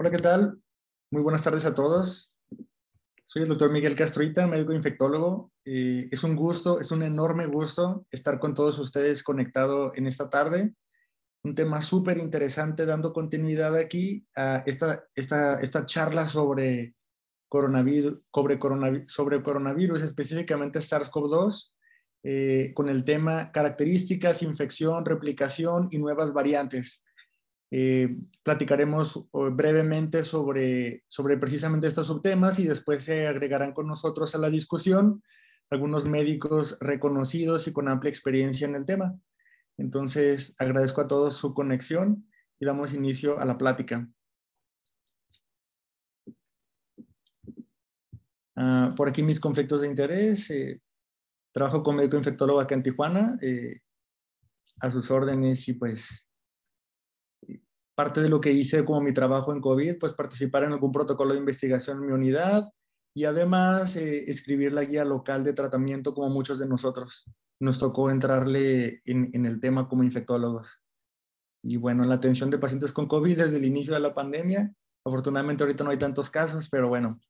Hola, ¿qué tal? Muy buenas tardes a todos. Soy el doctor Miguel Castroita, médico infectólogo. Es un gusto, es un enorme gusto estar con todos ustedes conectado en esta tarde. Un tema súper interesante, dando continuidad aquí a esta, esta, esta charla sobre coronavirus, sobre coronavirus, sobre coronavirus específicamente SARS-CoV-2, eh, con el tema características, infección, replicación y nuevas variantes. Eh, platicaremos brevemente sobre, sobre precisamente estos subtemas y después se agregarán con nosotros a la discusión algunos médicos reconocidos y con amplia experiencia en el tema. Entonces, agradezco a todos su conexión y damos inicio a la plática. Ah, por aquí mis conflictos de interés. Eh, trabajo como médico infectólogo acá en Tijuana, eh, a sus órdenes y pues parte de lo que hice como mi trabajo en COVID, pues participar en algún protocolo de investigación en mi unidad y además eh, escribir la guía local de tratamiento como muchos de nosotros. Nos tocó entrarle en, el tema como infectólogos. Y bueno, la atención de pacientes con COVID desde el inicio de la pandemia. Afortunadamente ahorita no hay tantos casos, pero bueno.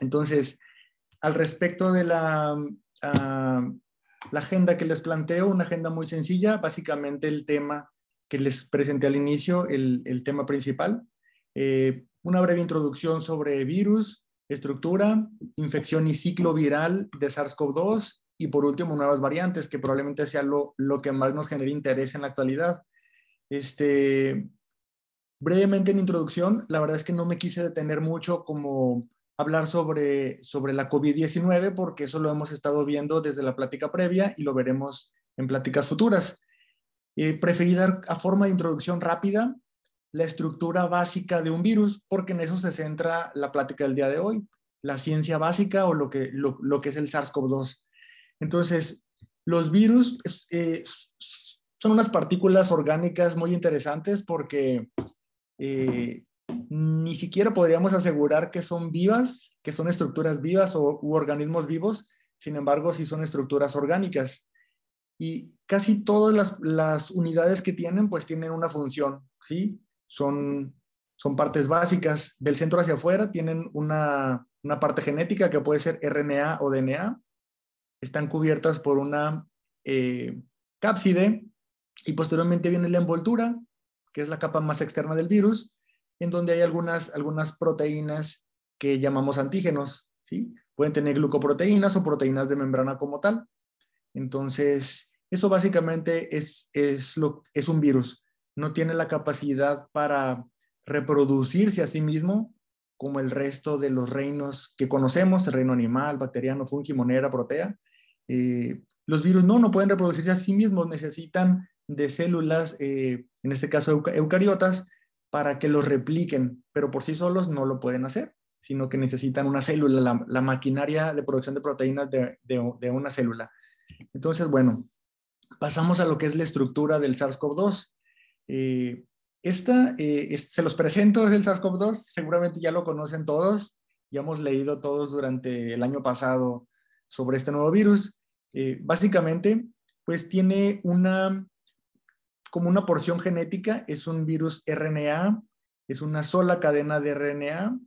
Entonces, al respecto de la, ah, la agenda que les planteo, una agenda muy sencilla, básicamente el tema que les presenté al inicio, el, tema principal. Eh, una breve introducción sobre virus, estructura, infección y ciclo viral de SARS-CoV-2 y por último nuevas variantes, que probablemente sea lo, lo que más nos genere interés en la actualidad. Este, brevemente en introducción, la verdad es que no me quise detener mucho como hablar sobre, sobre la COVID-19 porque eso lo hemos estado viendo desde la plática previa y lo veremos en pláticas futuras. Eh, preferí dar a forma de introducción rápida la estructura básica de un virus, porque en eso se centra la plática del día de hoy, la ciencia básica o lo que, lo, que es el SARS-CoV-2. Entonces, los virus eh, son unas partículas orgánicas muy interesantes porque eh, ni siquiera podríamos asegurar que son vivas, que son estructuras vivas o u organismos vivos, sin embargo, sí son estructuras orgánicas y casi todas las, unidades que tienen, pues tienen una función, ¿sí? Son, son partes básicas. Del centro hacia afuera tienen una, parte genética que puede ser RNA o DNA. Están cubiertas por una eh, cápside y posteriormente viene la envoltura, que es la capa más externa del virus, en donde hay algunas, algunas proteínas que llamamos antígenos, ¿sí? Pueden tener glucoproteínas o proteínas de membrana como tal. Entonces, eso básicamente es, es, lo, es un virus. No tiene la capacidad para reproducirse a sí mismo como el resto de los reinos que conocemos, el reino animal, bacteriano, fungi, monera, protea. Eh, los virus no, no pueden reproducirse a sí mismos, necesitan de células, eh, en este caso eucariotas, para que los repliquen, pero por sí solos no lo pueden hacer, sino que necesitan una célula, la, maquinaria de producción de proteínas de, de una célula. Entonces, bueno, pasamos a lo que es la estructura del SARS-CoV-2. Eh, esta, eh, se los presento, es el SARS-CoV-2, seguramente ya lo conocen todos, ya hemos leído todos durante el año pasado sobre este nuevo virus. Eh, básicamente, pues tiene una, como una porción genética, es un virus RNA, es una sola cadena de RNA,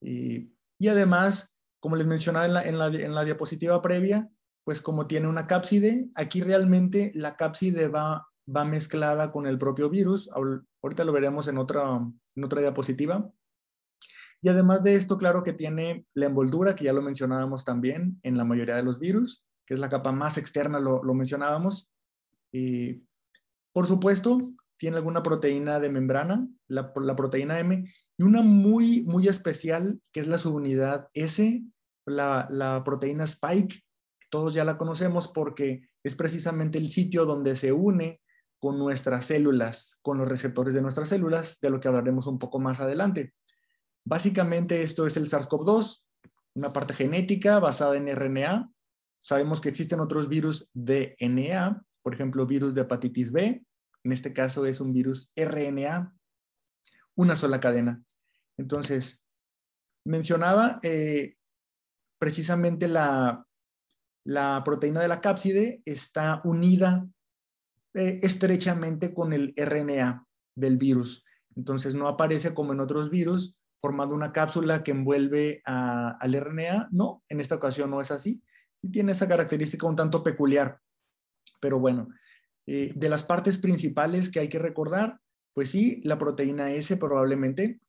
y además, como les mencionaba en la, en la diapositiva previa, pues como tiene una cápside, aquí realmente la cápside va, va mezclada con el propio virus. Ahorita lo veremos en otra, en otra diapositiva. Y además de esto, claro que tiene la envoltura, que ya lo mencionábamos también en la mayoría de los virus, que es la capa más externa, lo, mencionábamos. Y, por supuesto, tiene alguna proteína de membrana, la, proteína M, y una muy, muy especial, que es la subunidad S, la proteína Spike, todos ya la conocemos porque es precisamente el sitio donde se une con nuestras células, con los receptores de nuestras células, de lo que hablaremos un poco más adelante. Básicamente esto es el SARS-CoV-2, una parte genética basada en RNA. Sabemos que existen otros virus DNA, por ejemplo, virus de hepatitis B. En este caso es un virus RNA, una sola cadena. Entonces, mencionaba eh, precisamente la, la proteína de la cápside está unida eh, estrechamente con el RNA del virus. Entonces no aparece como en otros virus formando una cápsula que envuelve al RNA. No, en esta ocasión no es así. Sí tiene esa característica un tanto peculiar. Pero bueno, eh, de las partes principales que hay que recordar, pues sí, la proteína S probablemente.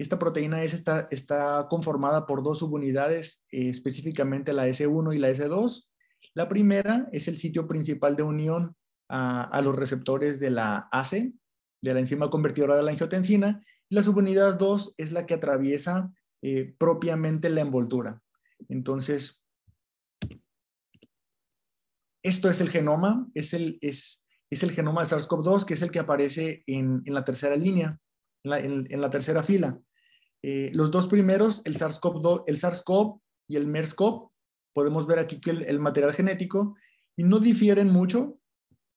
Esta proteína S está, conformada por dos subunidades, eh, específicamente la S1 y la S2. La primera es el sitio principal de unión a, los receptores de la ACE, de la enzima convertidora de la angiotensina, la subunidad 2 es la que atraviesa eh, propiamente la envoltura. Entonces, esto es el genoma, es el, es, es el genoma de SARS-CoV-2, que es el que aparece en, en la tercera línea, en, la tercera fila. Eh, los dos primeros, el SARS-CoV SARS y el MERS-CoV, podemos ver aquí que el, el, material genético, y no difieren mucho,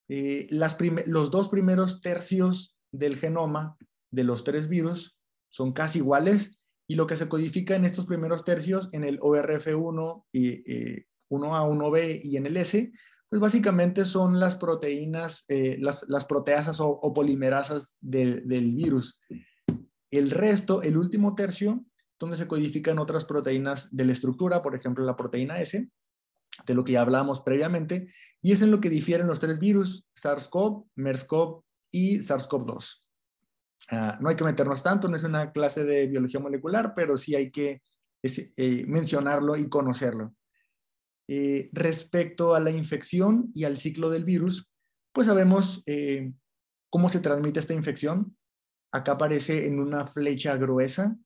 eh, los dos primeros tercios del genoma de los tres virus son casi iguales y lo que se codifica en estos primeros tercios, en el ORF1 y 1A, eh, 1B y en el S, pues básicamente son las proteínas, eh, las, proteasas o, polimerasas del, del, virus. El resto, el último tercio, donde se codifican otras proteínas de la estructura, por ejemplo la proteína S, de lo que ya hablábamos previamente, y es en lo que difieren los tres virus, SARS-CoV, MERS-CoV y SARS-CoV-2. Ah, no hay que meternos tanto, no es una clase de biología molecular, pero sí hay que eh, mencionarlo y conocerlo. Eh, respecto a la infección y al ciclo del virus, pues sabemos eh, cómo se transmite esta infección. Acá aparece en una flecha gruesa,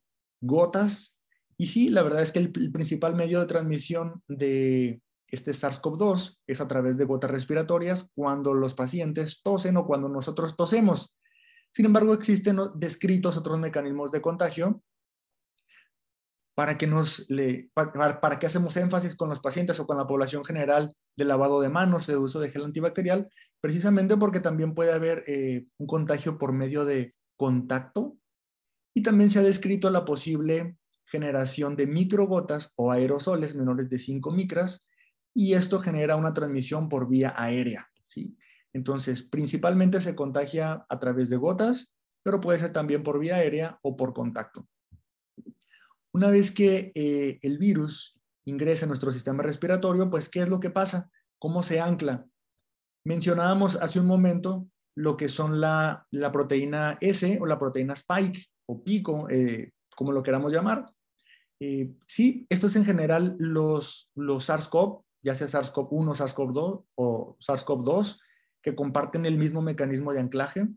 gotas, y sí, la verdad es que el principal medio de transmisión de, este SARS-CoV-2 es a través de gotas respiratorias cuando los pacientes tosen o cuando nosotros tosemos. Sin embargo, existen descritos otros mecanismos de contagio para que, nos para, que hacemos énfasis con los pacientes o con la población general de lavado de manos, de uso de gel antibacterial, precisamente porque también puede haber eh, un contagio por medio de contacto y también se ha descrito la posible generación de microgotas o aerosoles menores de 5 micras y esto genera una transmisión por vía aérea. ¿sí? Entonces, principalmente se contagia a través de gotas, pero puede ser también por vía aérea o por contacto. Una vez que eh, el virus ingresa a nuestro sistema respiratorio, pues, ¿qué es lo que pasa? ¿Cómo se ancla? Mencionábamos hace un momento lo que son la, proteína S o la proteína spike o pico, eh, como lo queramos llamar. Eh, sí, esto es en general los, los SARS-CoV, ya sea SARS-CoV-1, SARS-CoV-2 o SARS-CoV-2, que comparten el mismo mecanismo de anclaje.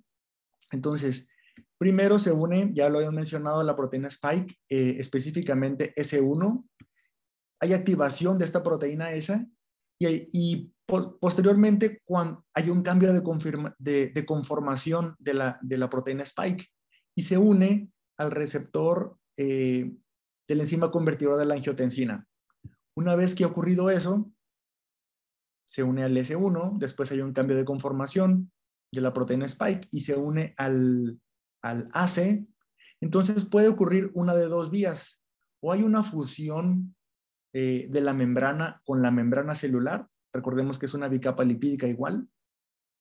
Entonces, primero se une, ya lo habían mencionado, la proteína Spike, eh, específicamente S1. Hay activación de esta proteína esa y, posteriormente cuando hay un cambio de, conformación de la, proteína Spike y se une al receptor eh, de la enzima convertidora de la angiotensina. Una vez que ha ocurrido eso, se une al S1, después hay un cambio de conformación de la proteína spike y se une al, al AC. Entonces puede ocurrir una de dos vías. O hay una fusión eh, de la membrana con la membrana celular, recordemos que es una bicapa lipídica igual,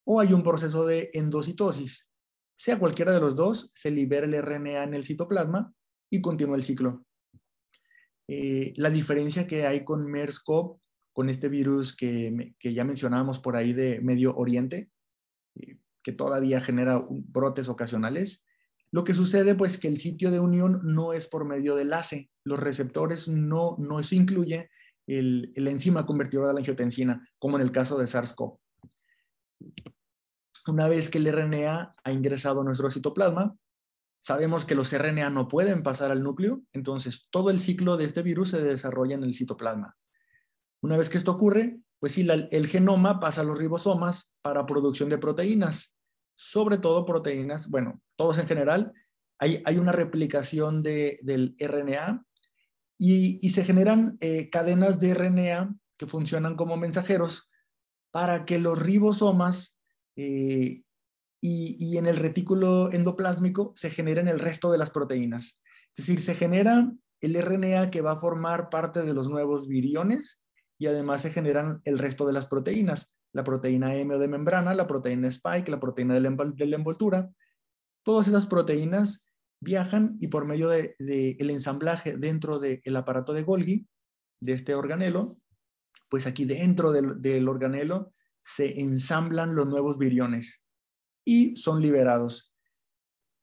o hay un proceso de endocitosis. Sea cualquiera de los dos, se libera el RNA en el citoplasma y continúa el ciclo. Eh, la diferencia que hay con MERS-CoV, con este virus que, ya mencionábamos por ahí de Medio Oriente, eh, que todavía genera brotes ocasionales, lo que sucede pues que el sitio de unión no es por medio del ACE, los receptores no, no se incluye el, el enzima convertidora de la angiotensina, como en el caso de SARS-CoV. Una vez que el RNA ha ingresado a nuestro citoplasma, Sabemos que los RNA no pueden pasar al núcleo, entonces todo el ciclo de este virus se desarrolla en el citoplasma. Una vez que esto ocurre, pues sí, el genoma pasa a los ribosomas para producción de proteínas, sobre todo proteínas, bueno, todos en general, hay, hay una replicación del RNA y, se generan eh, cadenas de RNA que funcionan como mensajeros para que los ribosomas eh, y, en el retículo endoplásmico se generan el resto de las proteínas. Es decir, se genera el RNA que va a formar parte de los nuevos viriones y además se generan el resto de las proteínas, la proteína M de membrana, la proteína spike, la proteína de la, envoltura. Todas esas proteínas viajan y por medio del de, el ensamblaje dentro del aparato de Golgi, de este organelo, pues aquí dentro del, del organelo se ensamblan los nuevos viriones y son liberados.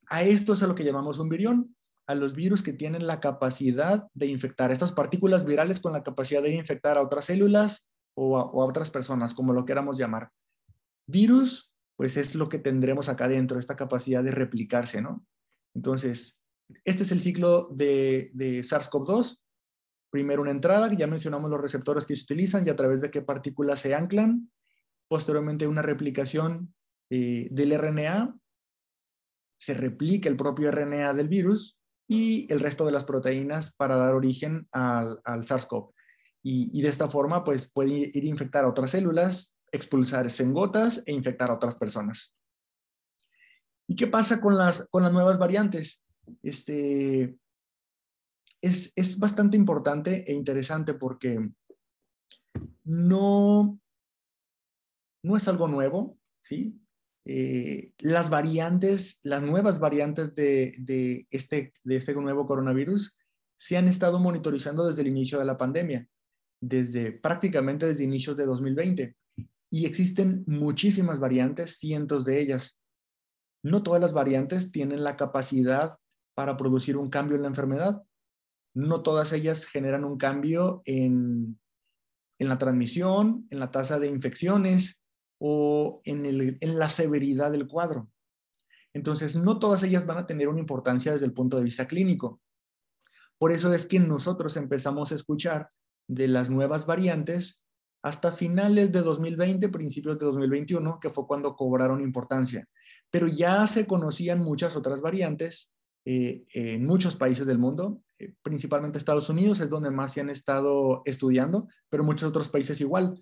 A esto es a lo que llamamos un virión, a los virus que tienen la capacidad de infectar, estas partículas virales con la capacidad de infectar a otras células o a, otras personas, como lo queramos llamar. Virus, pues es lo que tendremos acá dentro, esta capacidad de replicarse, ¿no? Entonces, este es el ciclo de, de SARS-CoV-2. Primero una entrada, ya mencionamos los receptores que se utilizan y a través de qué partículas se anclan. Posteriormente una replicación eh, del RNA, se replica el propio RNA del virus y el resto de las proteínas para dar origen al, al SARS-CoV. Y, de esta forma, pues puede ir a infectar a otras células, expulsarse en gotas e infectar a otras personas. ¿Y qué pasa con las, con las nuevas variantes? Este, es, es bastante importante e interesante porque no, no es algo nuevo, ¿sí? Eh, las variantes, las nuevas variantes de, de, este, de este nuevo coronavirus se han estado monitorizando desde el inicio de la pandemia, desde prácticamente desde inicios de 2020. Y existen muchísimas variantes, cientos de ellas. No todas las variantes tienen la capacidad para producir un cambio en la enfermedad. No todas ellas generan un cambio en, en la transmisión, en la tasa de infecciones o en, el, en la severidad del cuadro. Entonces, no todas ellas van a tener una importancia desde el punto de vista clínico. Por eso es que nosotros empezamos a escuchar de las nuevas variantes hasta finales de 2020, principios de 2021, que fue cuando cobraron importancia. Pero ya se conocían muchas otras variantes eh, en muchos países del mundo, eh, principalmente Estados Unidos es donde más se han estado estudiando, pero muchos otros países igual.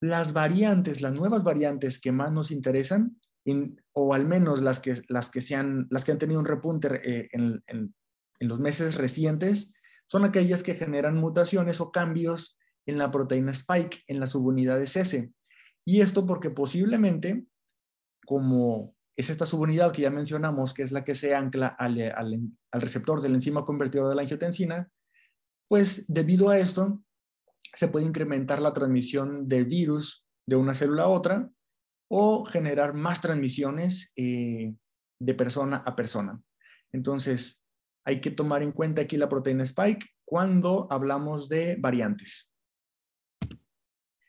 Las variantes, las nuevas variantes que más nos interesan, in, o al menos las que, las que, sean, las que han tenido un repunte eh, en, en los meses recientes, son aquellas que generan mutaciones o cambios en la proteína spike, en las subunidades S. Y esto porque posiblemente, como es esta subunidad que ya mencionamos, que es la que se ancla al, al, al receptor del enzima convertidor de la angiotensina, pues debido a esto se puede incrementar la transmisión del virus de una célula a otra o generar más transmisiones eh, de persona a persona. Entonces, hay que tomar en cuenta aquí la proteína spike cuando hablamos de variantes.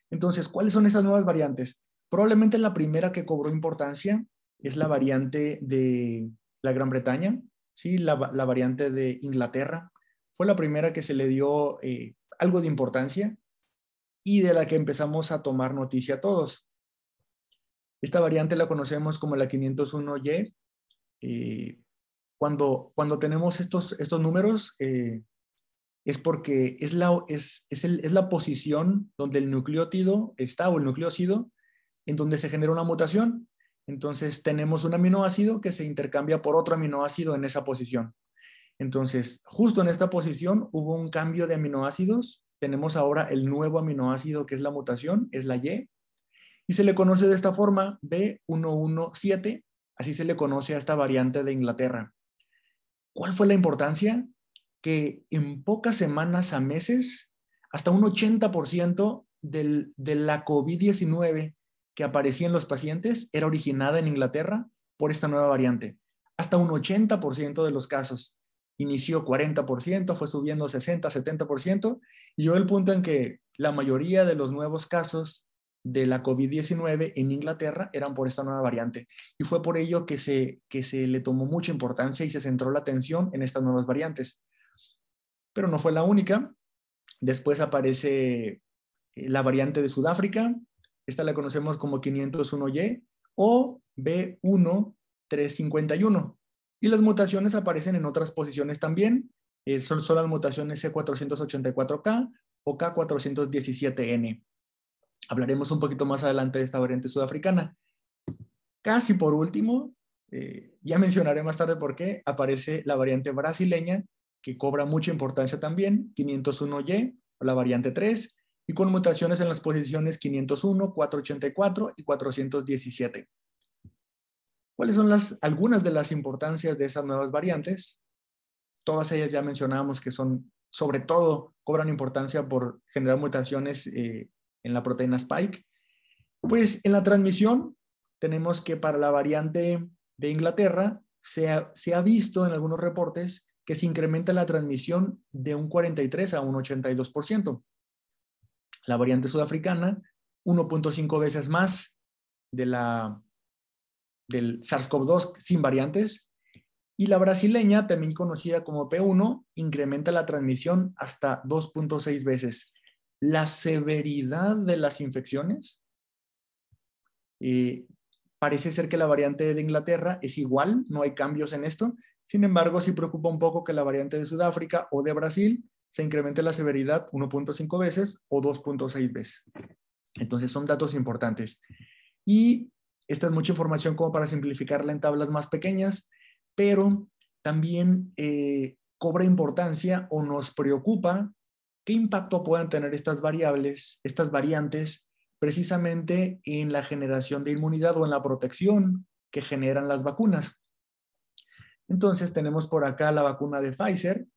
Entonces, ¿cuáles son estas nuevas variantes? Probablemente la primera que cobró importancia es la variante de la Gran Bretaña, ¿sí? la, variante de Inglaterra. Fue la primera que se le dio eh, algo de importancia y de la que empezamos a tomar noticia todos. Esta variante la conocemos como la 501Y. Eh, cuando, cuando tenemos estos, estos números, eh, es porque es la, es, es, el, es la posición donde el nucleótido está o el nucleócido en donde se genera una mutación. Entonces tenemos un aminoácido que se intercambia por otro aminoácido en esa posición. Entonces, justo en esta posición hubo un cambio de aminoácidos. Tenemos ahora el nuevo aminoácido que es la mutación, es la Y. Y se le conoce de esta forma B117, así se le conoce a esta variante de Inglaterra. ¿Cuál fue la importancia? que en pocas semanas a meses, hasta un 80% del, de la COVID-19 que aparecía en los pacientes era originada en Inglaterra por esta nueva variante. Hasta un 80% de los casos. Inició 40%, fue subiendo 60, 70%, y llegó el punto en que la mayoría de los nuevos casos de la COVID-19 en Inglaterra eran por esta nueva variante. Y fue por ello que se, que se le tomó mucha importancia y se centró la atención en estas nuevas variantes pero no fue la única. Después aparece eh, la variante de Sudáfrica, esta la conocemos como 501Y o B1351. Y las mutaciones aparecen en otras posiciones también, eh, son, son las mutaciones C484K o K417N. Hablaremos un poquito más adelante de esta variante sudafricana. Casi por último, eh, ya mencionaré más tarde por qué, aparece la variante brasileña que cobra mucha importancia también, 501Y, la variante 3, y con mutaciones en las posiciones 501, 484 y 417. ¿Cuáles son las, algunas de las importancias de esas nuevas variantes? Todas ellas ya mencionábamos que son, sobre todo, cobran importancia por generar mutaciones eh, en la proteína spike. Pues en la transmisión tenemos que para la variante de Inglaterra se ha, se ha visto en algunos reportes que se incrementa la transmisión de un 43 a un 82%. La variante sudafricana, 1.5 veces más de la, del SARS-CoV-2 sin variantes. Y la brasileña, también conocida como P1, incrementa la transmisión hasta 2.6 veces. La severidad de las infecciones eh, parece ser que la variante de Inglaterra es igual, no hay cambios en esto, sin embargo, sí preocupa un poco que la variante de Sudáfrica o de Brasil se incremente la severidad 1.5 veces o 2.6 veces. Entonces son datos importantes. Y esta es mucha información como para simplificarla en tablas más pequeñas, pero también eh, cobra importancia o nos preocupa qué impacto puedan tener estas variables, estas variantes, precisamente en la generación de inmunidad o en la protección que generan las vacunas. Entonces tenemos por acá la vacuna de Pfizer,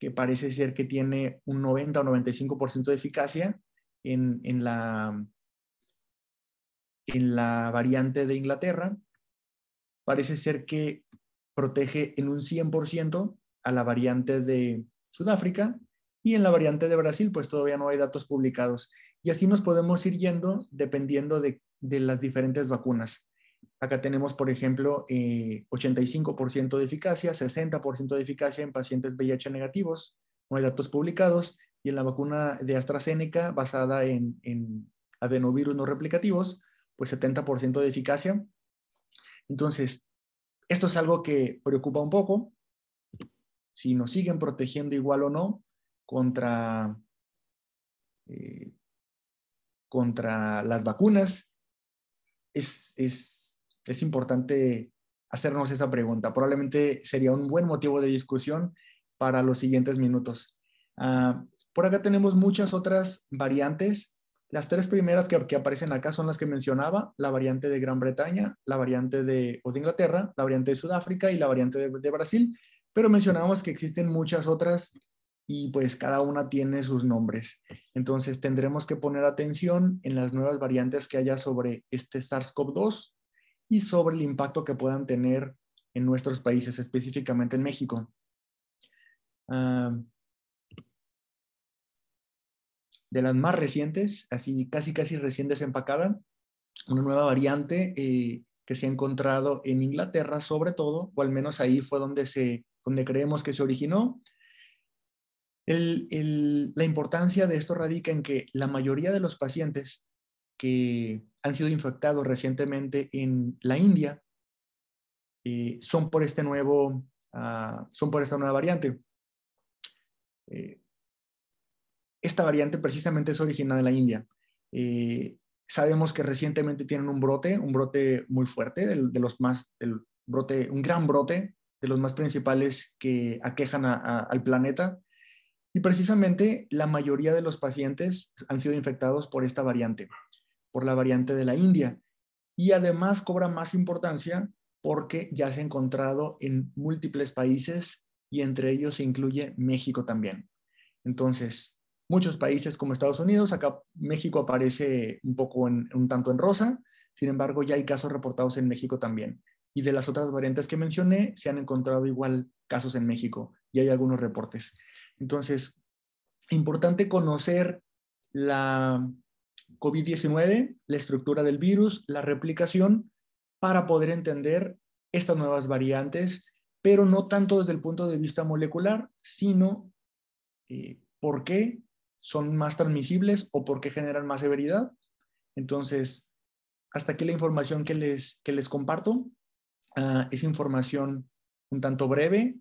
que parece ser que tiene un 90 o 95% de eficacia en, la, en la variante de Inglaterra. Parece ser que protege en un 100% a la variante de Sudáfrica y en la variante de Brasil pues todavía no hay datos publicados. Y así nos podemos ir yendo dependiendo de las diferentes vacunas. Acá tenemos, por ejemplo, 85% eh, de eficacia, 60% de eficacia en pacientes VIH negativos, no hay datos publicados, y en la vacuna de AstraZeneca basada en, adenovirus no replicativos, pues 70% de eficacia. Entonces, esto es algo que preocupa un poco, si nos siguen protegiendo igual o no contra, eh, contra las vacunas, es, es es importante hacernos esa pregunta. Probablemente sería un buen motivo de discusión para los siguientes minutos. Ah, por acá tenemos muchas otras variantes. Las tres primeras que, aparecen acá son las que mencionaba, la variante de Gran Bretaña, la variante de, Inglaterra, la variante de Sudáfrica y la variante de, de Brasil, pero mencionamos que existen muchas otras y pues cada una tiene sus nombres. Entonces tendremos que poner atención en las nuevas variantes que haya sobre este SARS-CoV-2 y sobre el impacto que puedan tener en nuestros países, específicamente en México. Ah, de las más recientes, así casi casi recién desempacada, una nueva variante eh, que se ha encontrado en Inglaterra sobre todo, o al menos ahí fue donde, se, donde creemos que se originó. La importancia de esto radica en que la mayoría de los pacientes que han sido infectados recientemente en la India eh, son por este nuevo, ah, son por esta nueva variante. Eh, esta variante precisamente es originada de la India. Eh, sabemos que recientemente tienen un brote, un brote muy fuerte, de, los más, el brote, un gran brote de los más principales que aquejan al planeta. Y precisamente la mayoría de los pacientes han sido infectados por esta variante por la variante de la India. Y además cobra más importancia porque ya se ha encontrado en múltiples países y entre ellos se incluye México también. Entonces, muchos países como Estados Unidos, acá México aparece un poco en, un tanto en rosa, sin embargo ya hay casos reportados en México también. Y de las otras variantes que mencioné, se han encontrado igual casos en México y hay algunos reportes. Entonces, importante conocer la COVID-19, la estructura del virus, la replicación, para poder entender estas nuevas variantes, pero no tanto desde el punto de vista molecular, sino eh, por qué son más transmisibles o por qué generan más severidad. Entonces, hasta aquí la información que les, que les comparto. Ah, es información un tanto breve,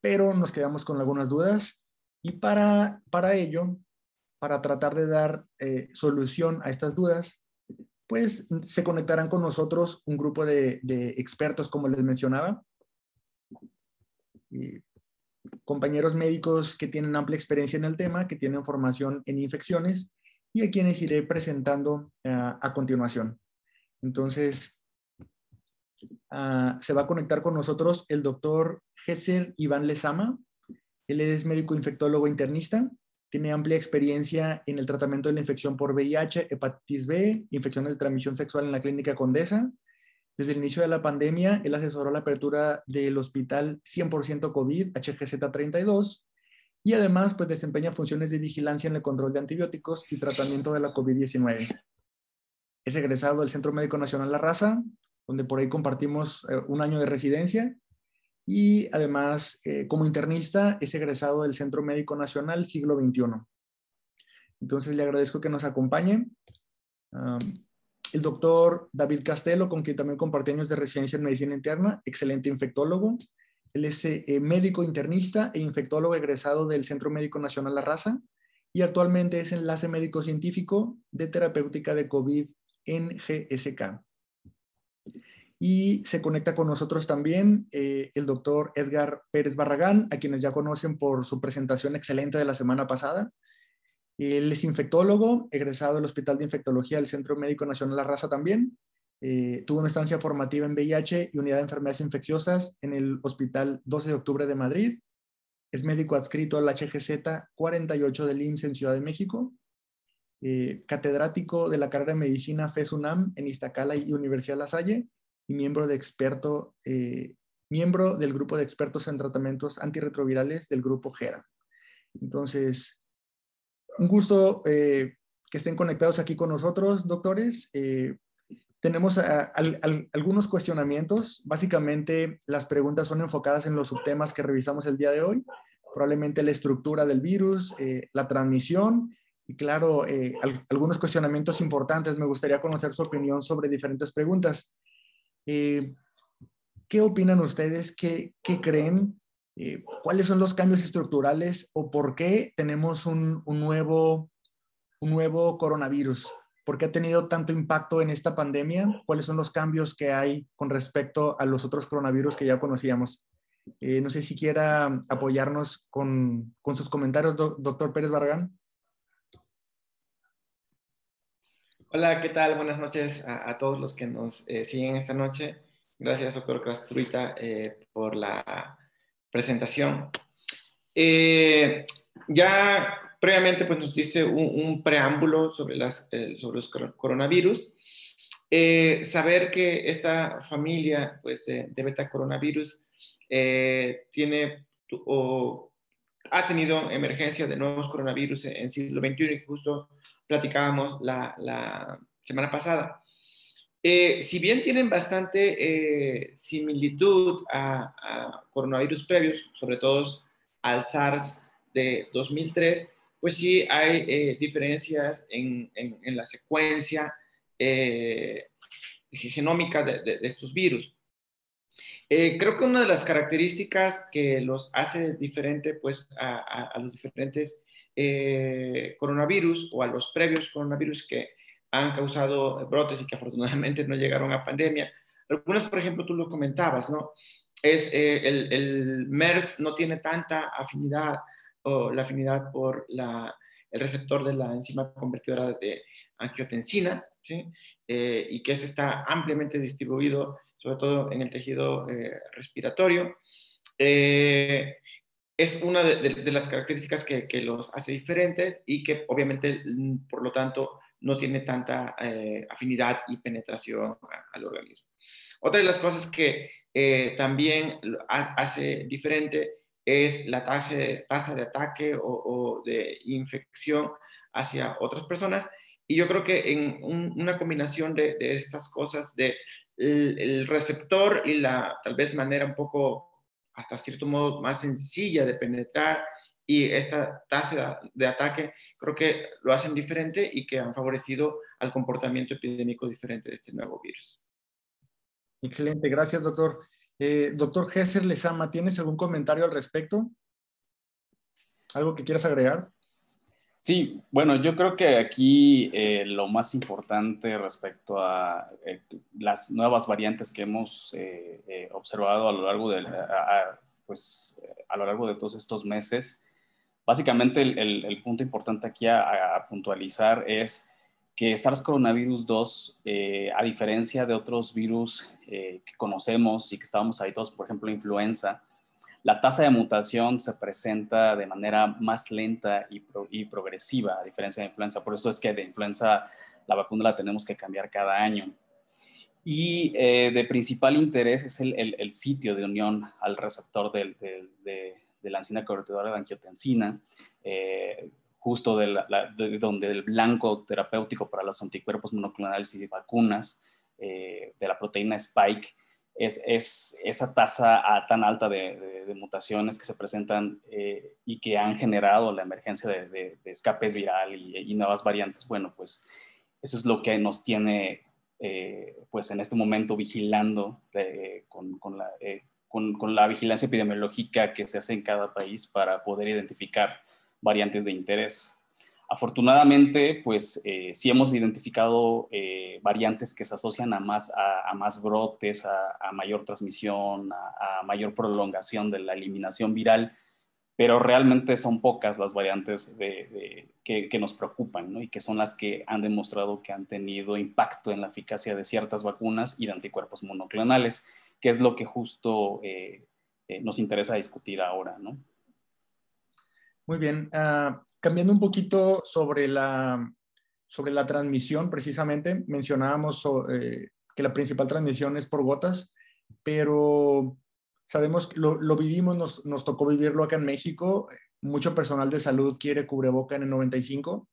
pero nos quedamos con algunas dudas. Y para, para ello, para tratar de dar eh, solución a estas dudas, pues se conectarán con nosotros un grupo de, expertos, como les mencionaba, compañeros médicos que tienen amplia experiencia en el tema, que tienen formación en infecciones y a quienes iré presentando eh, a continuación. Entonces, ah, se va a conectar con nosotros el doctor Gesser Iván Lezama. Él es médico infectólogo internista. Tiene amplia experiencia en el tratamiento de la infección por VIH, hepatitis B, infecciones de transmisión sexual en la clínica Condesa. Desde el inicio de la pandemia, él asesoró la apertura del hospital 100% COVID HGZ32 y además pues desempeña funciones de vigilancia en el control de antibióticos y tratamiento de la COVID-19. Es egresado del Centro Médico Nacional La Raza, donde por ahí compartimos eh, un año de residencia y además eh, como internista es egresado del Centro Médico Nacional Siglo XXI. Entonces le agradezco que nos acompañe. el doctor David Castelo, con quien también compartí años de residencia en medicina interna, excelente infectólogo. Él es eh, médico internista e infectólogo egresado del Centro Médico Nacional La Raza y actualmente es enlace médico científico de terapéutica de COVID en GSK. Y se conecta con nosotros también eh, el doctor Edgar Pérez Barragán, a quienes ya conocen por su presentación excelente de la semana pasada. Él es infectólogo, egresado del Hospital de Infectología del Centro Médico Nacional La Raza también. Eh, tuvo una estancia formativa en VIH y unidad de enfermedades infecciosas en el Hospital 12 de Octubre de Madrid. Es médico adscrito al HGZ 48 del IMSS en Ciudad de México. Eh, catedrático de la carrera de medicina FESUNAM en Iztacala y Universidad La Salle y eh, miembro del grupo de expertos en tratamientos antirretrovirales del grupo GERA. Entonces, un gusto eh, que estén conectados aquí con nosotros, doctores. Eh, tenemos algunos cuestionamientos. Básicamente, las preguntas son enfocadas en los subtemas que revisamos el día de hoy. Probablemente la estructura del virus, la transmisión y, claro, algunos cuestionamientos importantes. Me gustaría conocer su opinión sobre diferentes preguntas. Eh, ¿Qué opinan ustedes? ¿Qué, creen? Eh, ¿Cuáles son los cambios estructurales o por qué tenemos un, nuevo, un nuevo coronavirus? ¿Por qué ha tenido tanto impacto en esta pandemia? ¿Cuáles son los cambios que hay con respecto a los otros coronavirus que ya conocíamos? Eh, no sé si quiera apoyarnos con, sus comentarios, doctor Pérez Barragán. Hola, ¿qué tal? Buenas noches a, todos los que nos eh, siguen esta noche. Gracias, doctor Castruita, eh, por la presentación. Eh, ya previamente pues, nos diste un, preámbulo sobre, las, sobre los coronavirus. saber que esta familia pues, de beta coronavirus tiene o ha tenido emergencia de nuevos coronavirus en, siglo XXI y justo platicábamos la, semana pasada. Eh, si bien tienen bastante eh, similitud a, coronavirus previos, sobre todo al SARS de 2003, pues sí hay eh, diferencias en, la secuencia genómica de, estos virus. creo que una de las características que los hace diferente pues, a, a los diferentes eh, coronavirus o a los previos coronavirus que han causado brotes y que afortunadamente no llegaron a pandemia. Algunos, por ejemplo, tú lo comentabas, ¿no? Es eh, el, el, MERS no tiene tanta afinidad o la afinidad por la, el receptor de la enzima convertidora de angiotensina, ¿sí? Eh, y que ese está ampliamente distribuido, sobre todo en el tejido respiratorio. Eh, es una de, las características que, los hace diferentes y que obviamente, mm, por lo tanto, no tiene tanta eh, afinidad y penetración al organismo. Otra de las cosas que eh, también hace diferente es la tasa de, tasa de ataque o, de infección hacia otras personas. Y yo creo que en una combinación de, estas cosas, de el receptor y la tal vez manera un poco hasta cierto modo más sencilla de penetrar y esta tasa de ataque creo que lo hacen diferente y que han favorecido al comportamiento epidémico diferente de este nuevo virus. Excelente, gracias doctor. Eh, doctor Gesser Lezama, ¿tienes algún comentario al respecto? ¿Algo que quieras agregar? Sí, bueno, yo creo que aquí eh, lo más importante respecto a eh, las nuevas variantes que hemos eh, observado a lo largo de, pues, a lo largo de todos estos meses, básicamente el, punto importante aquí a, puntualizar es que SARS coronavirus 2, eh, a diferencia de otros virus que conocemos y que estábamos habituados, por ejemplo, influenza, la tasa de mutación se presenta de manera más lenta y, y, progresiva, a diferencia de influenza. Por eso es que de influenza la vacuna la tenemos que cambiar cada año. Y eh, de principal interés es el, el, sitio de unión al receptor del, de, de, la enzima correctora de angiotensina, eh, justo de, donde el blanco terapéutico para los anticuerpos monoclonales y vacunas eh, de la proteína Spike es, es esa tasa tan alta de, mutaciones que se presentan y que han generado la emergencia de, escapes viral y, nuevas variantes. Bueno, pues eso es lo que nos tiene eh, pues en este momento vigilando eh, eh, con, la, vigilancia epidemiológica que se hace en cada país para poder identificar variantes de interés. Afortunadamente, pues sí hemos identificado variantes que se asocian a más, a, más brotes, a, mayor transmisión, a, mayor prolongación de la eliminación viral pero realmente son pocas las variantes de, que, nos preocupan ¿no? y que son las que han demostrado que han tenido impacto en la eficacia de ciertas vacunas y de anticuerpos monoclonales, que es lo que justo eh, eh, nos interesa discutir ahora. ¿no? Muy bien, ah, cambiando un poquito sobre la, sobre la transmisión, precisamente mencionábamos eh, que la principal transmisión es por gotas, pero sabemos, lo, lo vivimos, nos, nos, tocó vivirlo acá en México. Mucho personal de salud quiere cubreboca en el 95.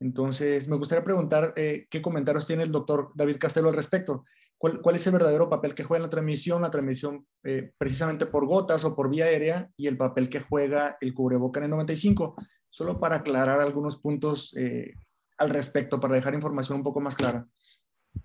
Entonces, me gustaría preguntar eh, qué comentarios tiene el doctor David Castelo al respecto. ¿Cuál, ¿Cuál, es el verdadero papel que juega en la transmisión, la transmisión eh, precisamente por gotas o por vía aérea y el papel que juega el cubreboca en el 95? Solo para aclarar algunos puntos eh, al respecto, para dejar información un poco más clara.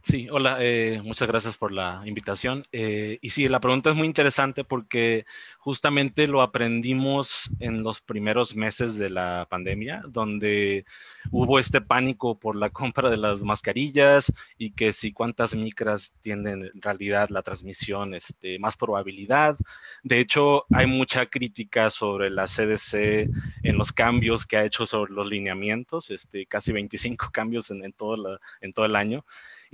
Sí, hola, eh, muchas gracias por la invitación. Eh, y sí, la pregunta es muy interesante porque justamente lo aprendimos en los primeros meses de la pandemia, donde hubo este pánico por la compra de las mascarillas y que si cuántas micras tienen en realidad la transmisión, este, más probabilidad. De hecho, hay mucha crítica sobre la CDC en los cambios que ha hecho sobre los lineamientos, este, casi 25 cambios en, en todo, la, en todo el año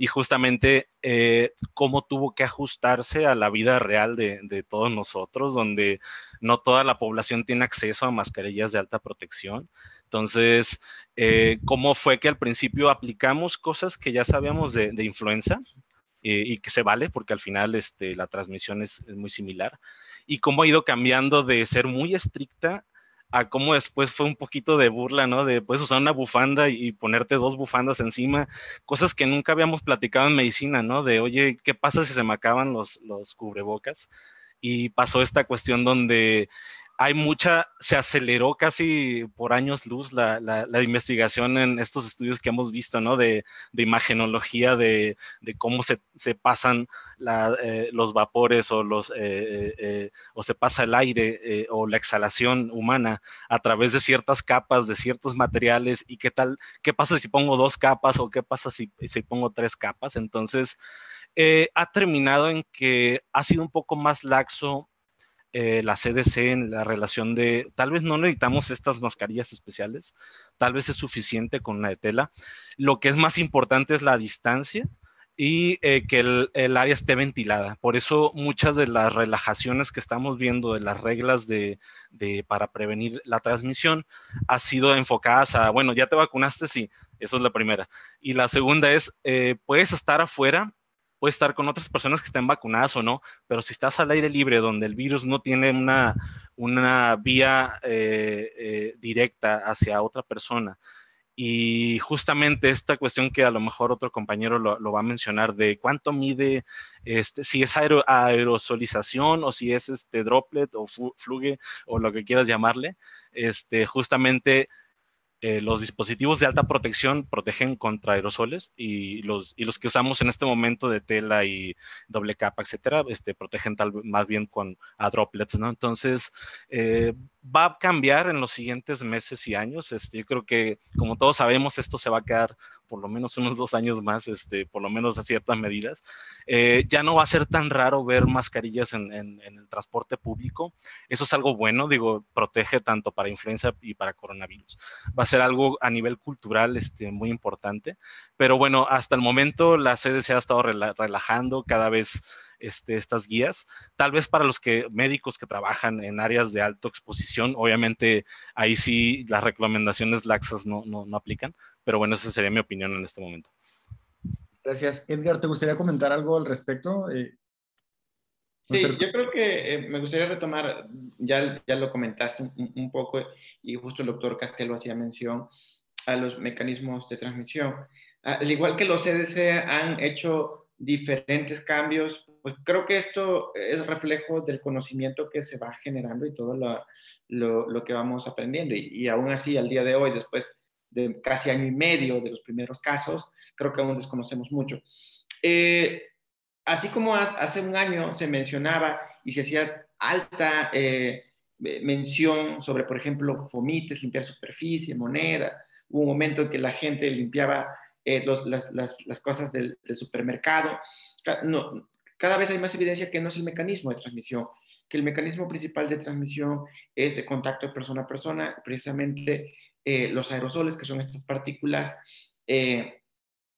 y justamente eh, cómo tuvo que ajustarse a la vida real de, todos nosotros, donde no toda la población tiene acceso a mascarillas de alta protección. Entonces, eh, cómo fue que al principio aplicamos cosas que ya sabíamos de, influenza eh, y que se vale, porque al final este, la transmisión es, es muy similar, y cómo ha ido cambiando de ser muy estricta a cómo después fue un poquito de burla, ¿no? De puedes usar una bufanda y ponerte dos bufandas encima, cosas que nunca habíamos platicado en medicina, ¿no? De, oye, ¿qué pasa si se me acaban los, los cubrebocas? Y pasó esta cuestión donde hay mucha, se aceleró casi por años luz la, investigación en estos estudios que hemos visto, ¿no? De, imagenología, de, cómo se, pasan eh, los vapores eh, eh, o se pasa el aire o la exhalación humana a través de ciertas capas, de ciertos materiales y qué tal, qué pasa si pongo dos capas o qué pasa si, si pongo tres capas. Entonces, ha terminado en que ha sido un poco más laxo eh, la CDC en la relación de, tal vez no necesitamos estas mascarillas especiales, tal vez es suficiente con la de tela. Lo que es más importante es la distancia y eh, que el, área esté ventilada. Por eso muchas de las relajaciones que estamos viendo de las reglas de, para prevenir la transmisión ha sido enfocadas a, bueno, ya te vacunaste, sí, eso es la primera. Y la segunda es, eh, puedes estar afuera puedes estar con otras personas que estén vacunadas o no, pero si estás al aire libre donde el virus no tiene una, una vía eh, eh, directa hacia otra persona, y justamente esta cuestión que a lo mejor otro compañero lo, va a mencionar de cuánto mide, este, si es aerosolización o si es este droplet o fluge o lo que quieras llamarle, este, justamente eh, los dispositivos de alta protección protegen contra aerosoles y los, y los que usamos en este momento de tela y doble capa, etcétera, este, protegen tal, más bien con a droplets, ¿no? Entonces, eh, va a cambiar en los siguientes meses y años. Este, yo creo que, como todos sabemos, esto se va a quedar por lo menos unos dos años más, este, por lo menos a ciertas medidas, eh, ya no va a ser tan raro ver mascarillas en, el transporte público. Eso es algo bueno, digo, protege tanto para influenza y para coronavirus. Va a ser algo a nivel cultural este, muy importante, pero bueno, hasta el momento la CDC ha estado relajando cada vez este, estas guías. Tal vez para los que médicos que trabajan en áreas de alta exposición, obviamente ahí sí las recomendaciones laxas no, no, no aplican, pero bueno, esa sería mi opinión en este momento. Gracias. Edgar, ¿te gustaría comentar algo al respecto? Eh, sí, yo creo que eh, me gustaría retomar, ya, ya lo comentaste un, poco y justo el doctor Castelo hacía mención a los mecanismos de transmisión. Al igual que los CDC han hecho diferentes cambios pues creo que esto es reflejo del conocimiento que se va generando y todo lo, que vamos aprendiendo. Y, aún así, al día de hoy, después de casi año y medio de los primeros casos, creo que aún desconocemos mucho. Eh, así como hace un año se mencionaba y se hacía alta eh, mención sobre, por ejemplo, fomites, limpiar superficie, moneda, hubo un momento en que la gente limpiaba eh, las, cosas del, supermercado. Cada vez hay más evidencia que no es el mecanismo de transmisión, que el mecanismo principal de transmisión es de contacto persona a persona, precisamente eh, los aerosoles, que son estas partículas eh,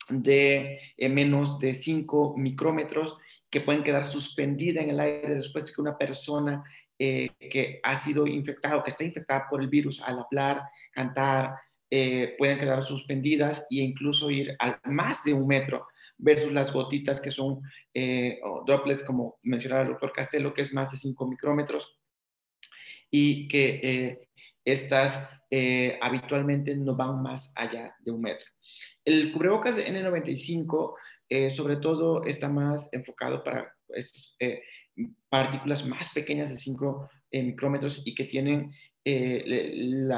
de eh, menos de 5 micrómetros que pueden quedar suspendidas en el aire después de que una persona que ha sido infectada o que está infectada por el virus al hablar, cantar, pueden quedar suspendidas e incluso ir a más de un metro versus las gotitas que son droplets, como mencionaba el doctor Castelo, que es más de 5 micrómetros y que estas eh, habitualmente no van más allá de un metro. El cubrebocas de N95 sobre todo está más enfocado para estas partículas más pequeñas de 5 micrómetros y que tienen el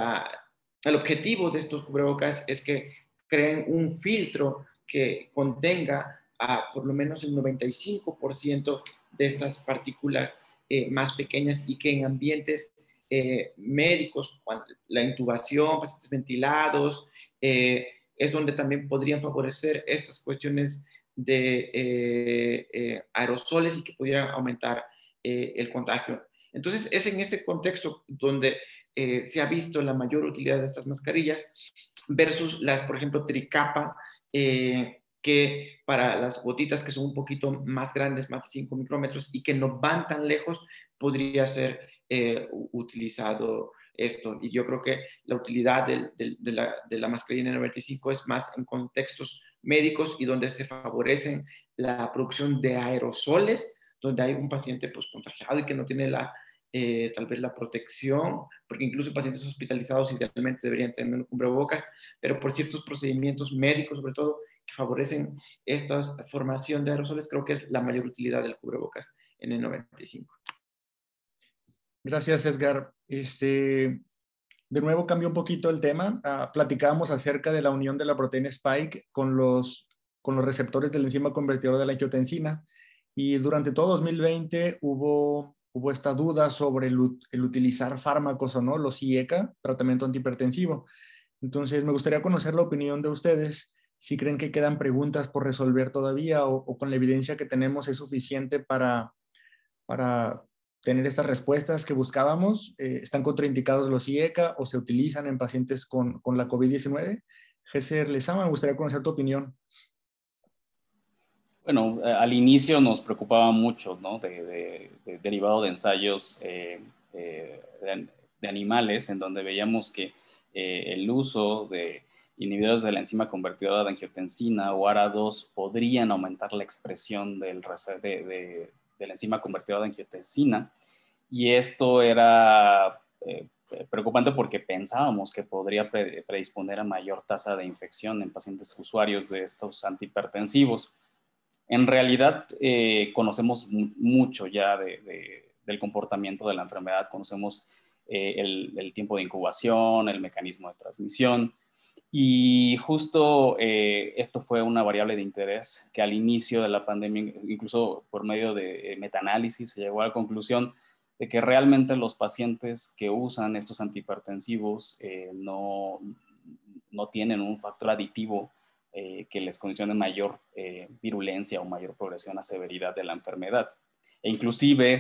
objetivo de estos cubrebocas es que creen un filtro que contenga a por lo menos el 95% de estas partículas eh, más pequeñas y que en ambientes eh, médicos, la intubación, pacientes ventilados, eh, es donde también podrían favorecer estas cuestiones de aerosoles y que pudieran aumentar el contagio. Entonces, es en este contexto donde se ha visto la mayor utilidad de estas mascarillas versus las, por ejemplo, tricapa, eh, que para las gotitas que son un poquito más grandes, más de 5 micrómetros y que no van tan lejos, podría ser eh, utilizado esto. Y yo creo que la utilidad de, la, de la mascarilla N95 es más en contextos médicos y donde se favorecen la producción de aerosoles, donde hay un paciente pues, contagiado y que no tiene la, eh, tal vez la protección, porque incluso pacientes hospitalizados idealmente deberían tener un cubrebocas, pero por ciertos procedimientos médicos, sobre todo, que favorecen esta formación de aerosoles, creo que es la mayor utilidad del cubrebocas en el 95. Gracias, Edgar. Este, de nuevo cambio un poquito el tema. Uh, platicábamos acerca de la unión de la proteína spike con los, con los receptores de la enzima convertidor de la angiotensina. Y durante todo 2020 hubo hubo esta duda sobre el, utilizar fármacos o no, los IECA, tratamiento antihipertensivo. Entonces, me gustaría conocer la opinión de ustedes, si creen que quedan preguntas por resolver todavía o, con la evidencia que tenemos es suficiente para, para tener estas respuestas que buscábamos. Eh, ¿Están contraindicados los IECA o se utilizan en pacientes con, con la COVID-19? Gesser Lezama, me gustaría conocer tu opinión. Bueno, eh, al inicio nos preocupaba mucho, ¿no? De, derivado de ensayos eh, de, animales, en donde veíamos que el uso de inhibidores de la enzima convertidora de angiotensina o ARA2 podrían aumentar la expresión del, de, la enzima convertidora de angiotensina. Y esto era preocupante porque pensábamos que podría predisponer a mayor tasa de infección en pacientes usuarios de estos antihipertensivos. En realidad eh, conocemos mucho ya del comportamiento de la enfermedad, conocemos eh, el, tiempo de incubación, el mecanismo de transmisión. Y justo eh, esto fue una variable de interés que al inicio de la pandemia, incluso por medio de metaanálisis, se llegó a la conclusión de que realmente los pacientes que usan estos antihipertensivos no, no tienen un factor aditivo eh, que les condicione mayor virulencia o mayor progresión a severidad de la enfermedad. E inclusive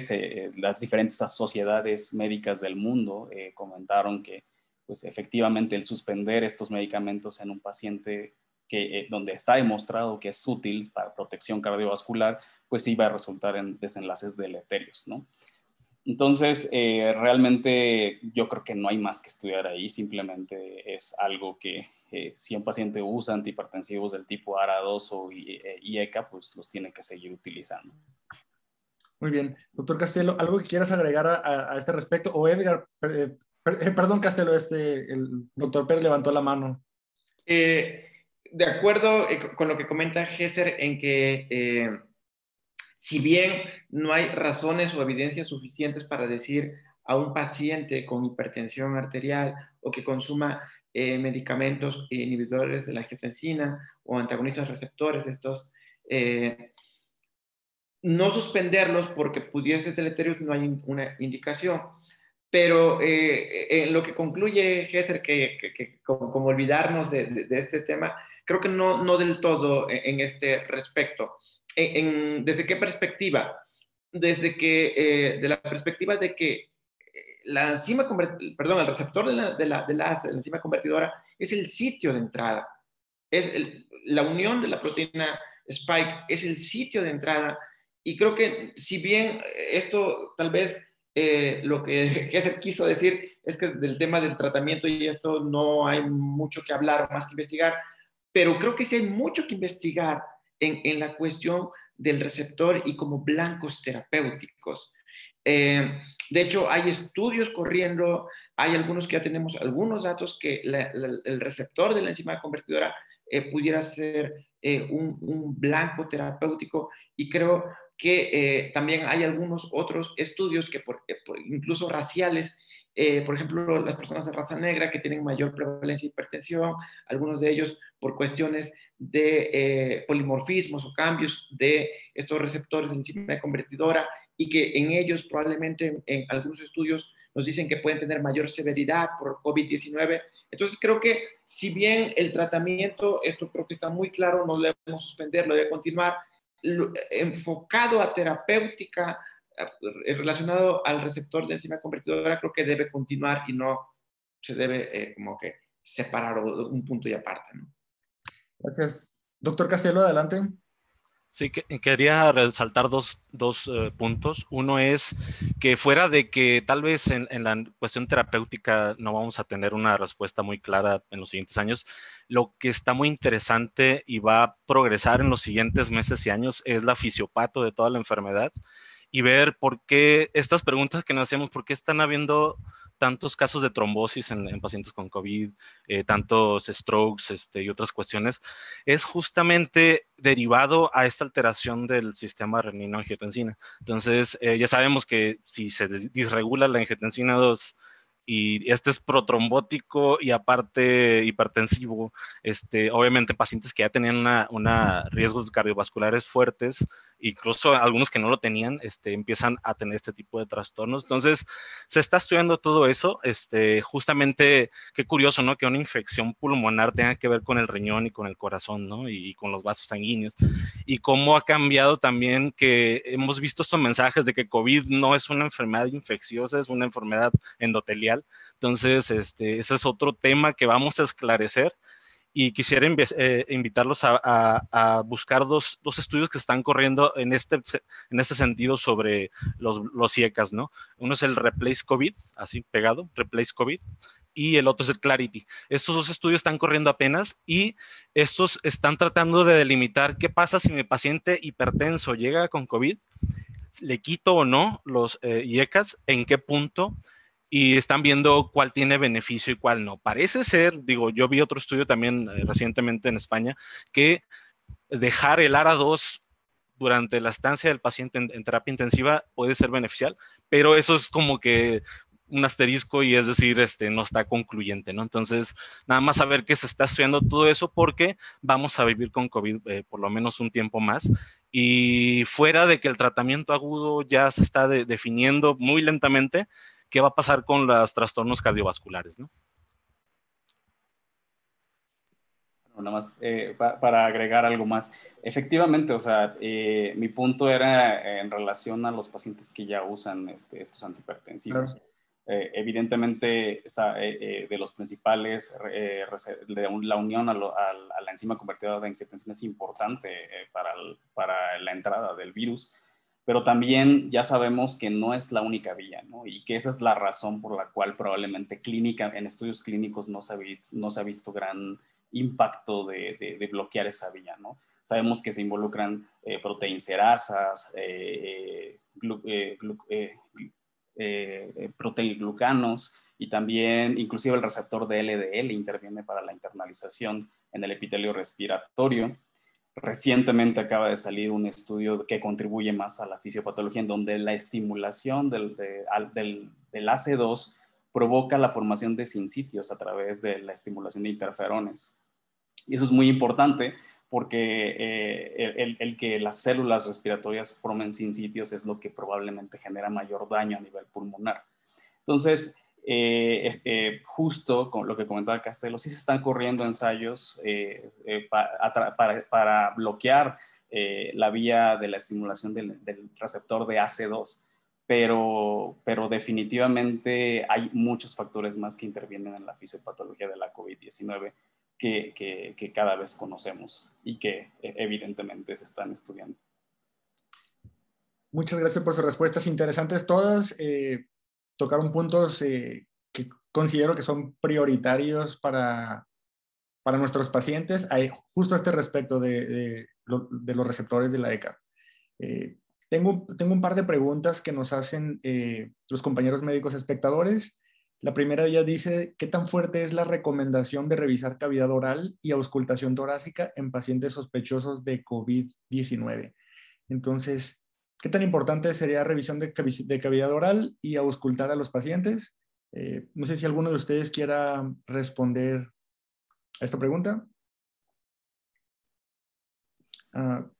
las diferentes sociedades médicas del mundo comentaron que pues efectivamente el suspender estos medicamentos en un paciente que, donde está demostrado que es útil para protección cardiovascular, pues iba a resultar en desenlaces deleterios, ¿no? Entonces, eh, realmente yo creo que no hay más que estudiar ahí, simplemente es algo que eh, si un paciente usa antihipertensivos del tipo ARA2 o IECA, eh, pues los tiene que seguir utilizando. Muy bien. Doctor Castelo, ¿algo que quieras agregar a, este respecto? O Edgar, perdón Castelo, este, el doctor Pérez levantó la mano. de acuerdo con lo que comenta Gesser en que si bien no hay razones o evidencias suficientes para decir a un paciente con hipertensión arterial o que consuma eh, medicamentos inhibidores de la angiotensina o antagonistas receptores, estos, eh, no suspenderlos porque pudiese deleterios no hay una indicación. Pero eh, en lo que concluye Gesser, que, como, olvidarnos de, este tema, creo que no, no del todo en este respecto. ¿Desde qué perspectiva? Desde que, eh, de la perspectiva de que eh, la enzima, perdón, el receptor de la, de la, de la, enzima convertidora es el sitio de entrada. Es la unión de la proteína spike es el sitio de entrada. Y creo que si bien esto tal vez eh, lo que Gesser quiso decir es que del tema del tratamiento y esto no hay mucho que hablar, más que investigar, pero creo que sí hay mucho que investigar en, la cuestión del receptor y como blancos terapéuticos. Eh, de hecho, hay estudios corriendo, hay algunos que ya tenemos algunos datos que el receptor de la enzima convertidora eh, pudiera ser eh, un, blanco terapéutico y creo que también hay algunos otros estudios que por, incluso raciales eh, por ejemplo, las personas de raza negra que tienen mayor prevalencia de hipertensión, algunos de ellos por cuestiones de eh, polimorfismos o cambios de estos receptores de enzima convertidora y que en ellos probablemente en, algunos estudios nos dicen que pueden tener mayor severidad por COVID-19. Entonces creo que si bien el tratamiento, esto creo que está muy claro, no debemos suspender, lo debe continuar, enfocado a terapéutica, eh, relacionado al receptor de enzima convertidora, creo que debe continuar y no se debe eh, como que separar un punto y aparte. Gracias. Doctor Castelo, adelante. Sí, que, quería resaltar dos, dos eh, puntos. Uno es que fuera de que tal vez en, la cuestión terapéutica no vamos a tener una respuesta muy clara en los siguientes años, lo que está muy interesante y va a progresar en los siguientes meses y años es la fisiopato de toda la enfermedad y ver por qué estas preguntas que nos hacemos, por qué están habiendo tantos casos de trombosis en, pacientes con COVID, eh, tantos strokes este, y otras cuestiones, es justamente derivado a esta alteración del sistema renino-angiotensina. Entonces, eh, ya sabemos que si se disregula la angiotensina 2 y este es protrombótico y aparte hipertensivo, este, obviamente pacientes que ya tenían una, una riesgos cardiovasculares fuertes, incluso algunos que no lo tenían, este, empiezan a tener este tipo de trastornos. Entonces, se está estudiando todo eso, este, justamente, qué curioso, ¿no? Que una infección pulmonar tenga que ver con el riñón y con el corazón, ¿no? Y, y con los vasos sanguíneos. Y cómo ha cambiado también que hemos visto estos mensajes de que COVID no es una enfermedad infecciosa, es una enfermedad endotelial. Entonces, este, ese es otro tema que vamos a esclarecer y quisiera eh, invitarlos a, buscar dos, estudios que están corriendo en este, en este sentido sobre los, los IECAS, ¿no? Uno es el Replace COVID, así pegado, Replace COVID, y el otro es el Clarity. Estos dos estudios están corriendo apenas y estos están tratando de delimitar qué pasa si mi paciente hipertenso llega con COVID, le quito o no los eh, IECAS, en qué punto y están viendo cuál tiene beneficio y cuál no. Parece ser, digo, yo vi otro estudio también eh, recientemente en España, que dejar el ARA2 durante la estancia del paciente en, terapia intensiva puede ser beneficial, pero eso es como que un asterisco y es decir, este, no está concluyente, ¿no? Entonces, nada más saber que se está estudiando todo eso porque vamos a vivir con COVID eh, por lo menos un tiempo más y fuera de que el tratamiento agudo ya se está definiendo muy lentamente, qué va a pasar con los trastornos cardiovasculares, ¿no? nada más eh, para agregar algo más. Efectivamente, o sea, eh, mi punto era en relación a los pacientes que ya usan este, estos antihipertensivos. Eh, evidentemente, de los principales, de la unión a, la enzima convertidora de angiotensina es importante para, para la entrada del virus pero también ya sabemos que no es la única vía, ¿no? Y que esa es la razón por la cual probablemente clínica, en estudios clínicos no se ha, visto gran impacto de, bloquear esa vía, ¿no? Sabemos que se involucran eh, proteincerasas, eh, eh, eh, proteiglucanos y también inclusive el receptor de LDL interviene para la internalización en el epitelio respiratorio. Recientemente acaba de salir un estudio que contribuye más a la fisiopatología, en donde la estimulación del, del, del AC2 provoca la formación de sincitios a través de la estimulación de interferones. Y eso es muy importante porque eh, el, que las células respiratorias formen sincitios es lo que probablemente genera mayor daño a nivel pulmonar. Entonces, eh, eh, justo con lo que comentaba Castelo, sí se están corriendo ensayos para, bloquear la vía de la estimulación del, receptor de AC2, pero, pero definitivamente hay muchos factores más que intervienen en la fisiopatología de la COVID-19 que, cada vez conocemos y que e, evidentemente se están estudiando. Muchas gracias por sus respuestas interesantes todas. Eh, tocaron puntos eh, que considero que son prioritarios para, para nuestros pacientes, Hay, justo a este respecto de, los receptores de la ECA. Eh, tengo, tengo un par de preguntas que nos hacen los compañeros médicos espectadores. La primera ya dice, ¿qué tan fuerte es la recomendación de revisar cavidad oral y auscultación torácica en pacientes sospechosos de COVID-19? Entonces, ¿qué tan importante sería revisión de, cavidad oral y auscultar a los pacientes? Eh, no sé si alguno de ustedes quiera responder a esta pregunta. Ah,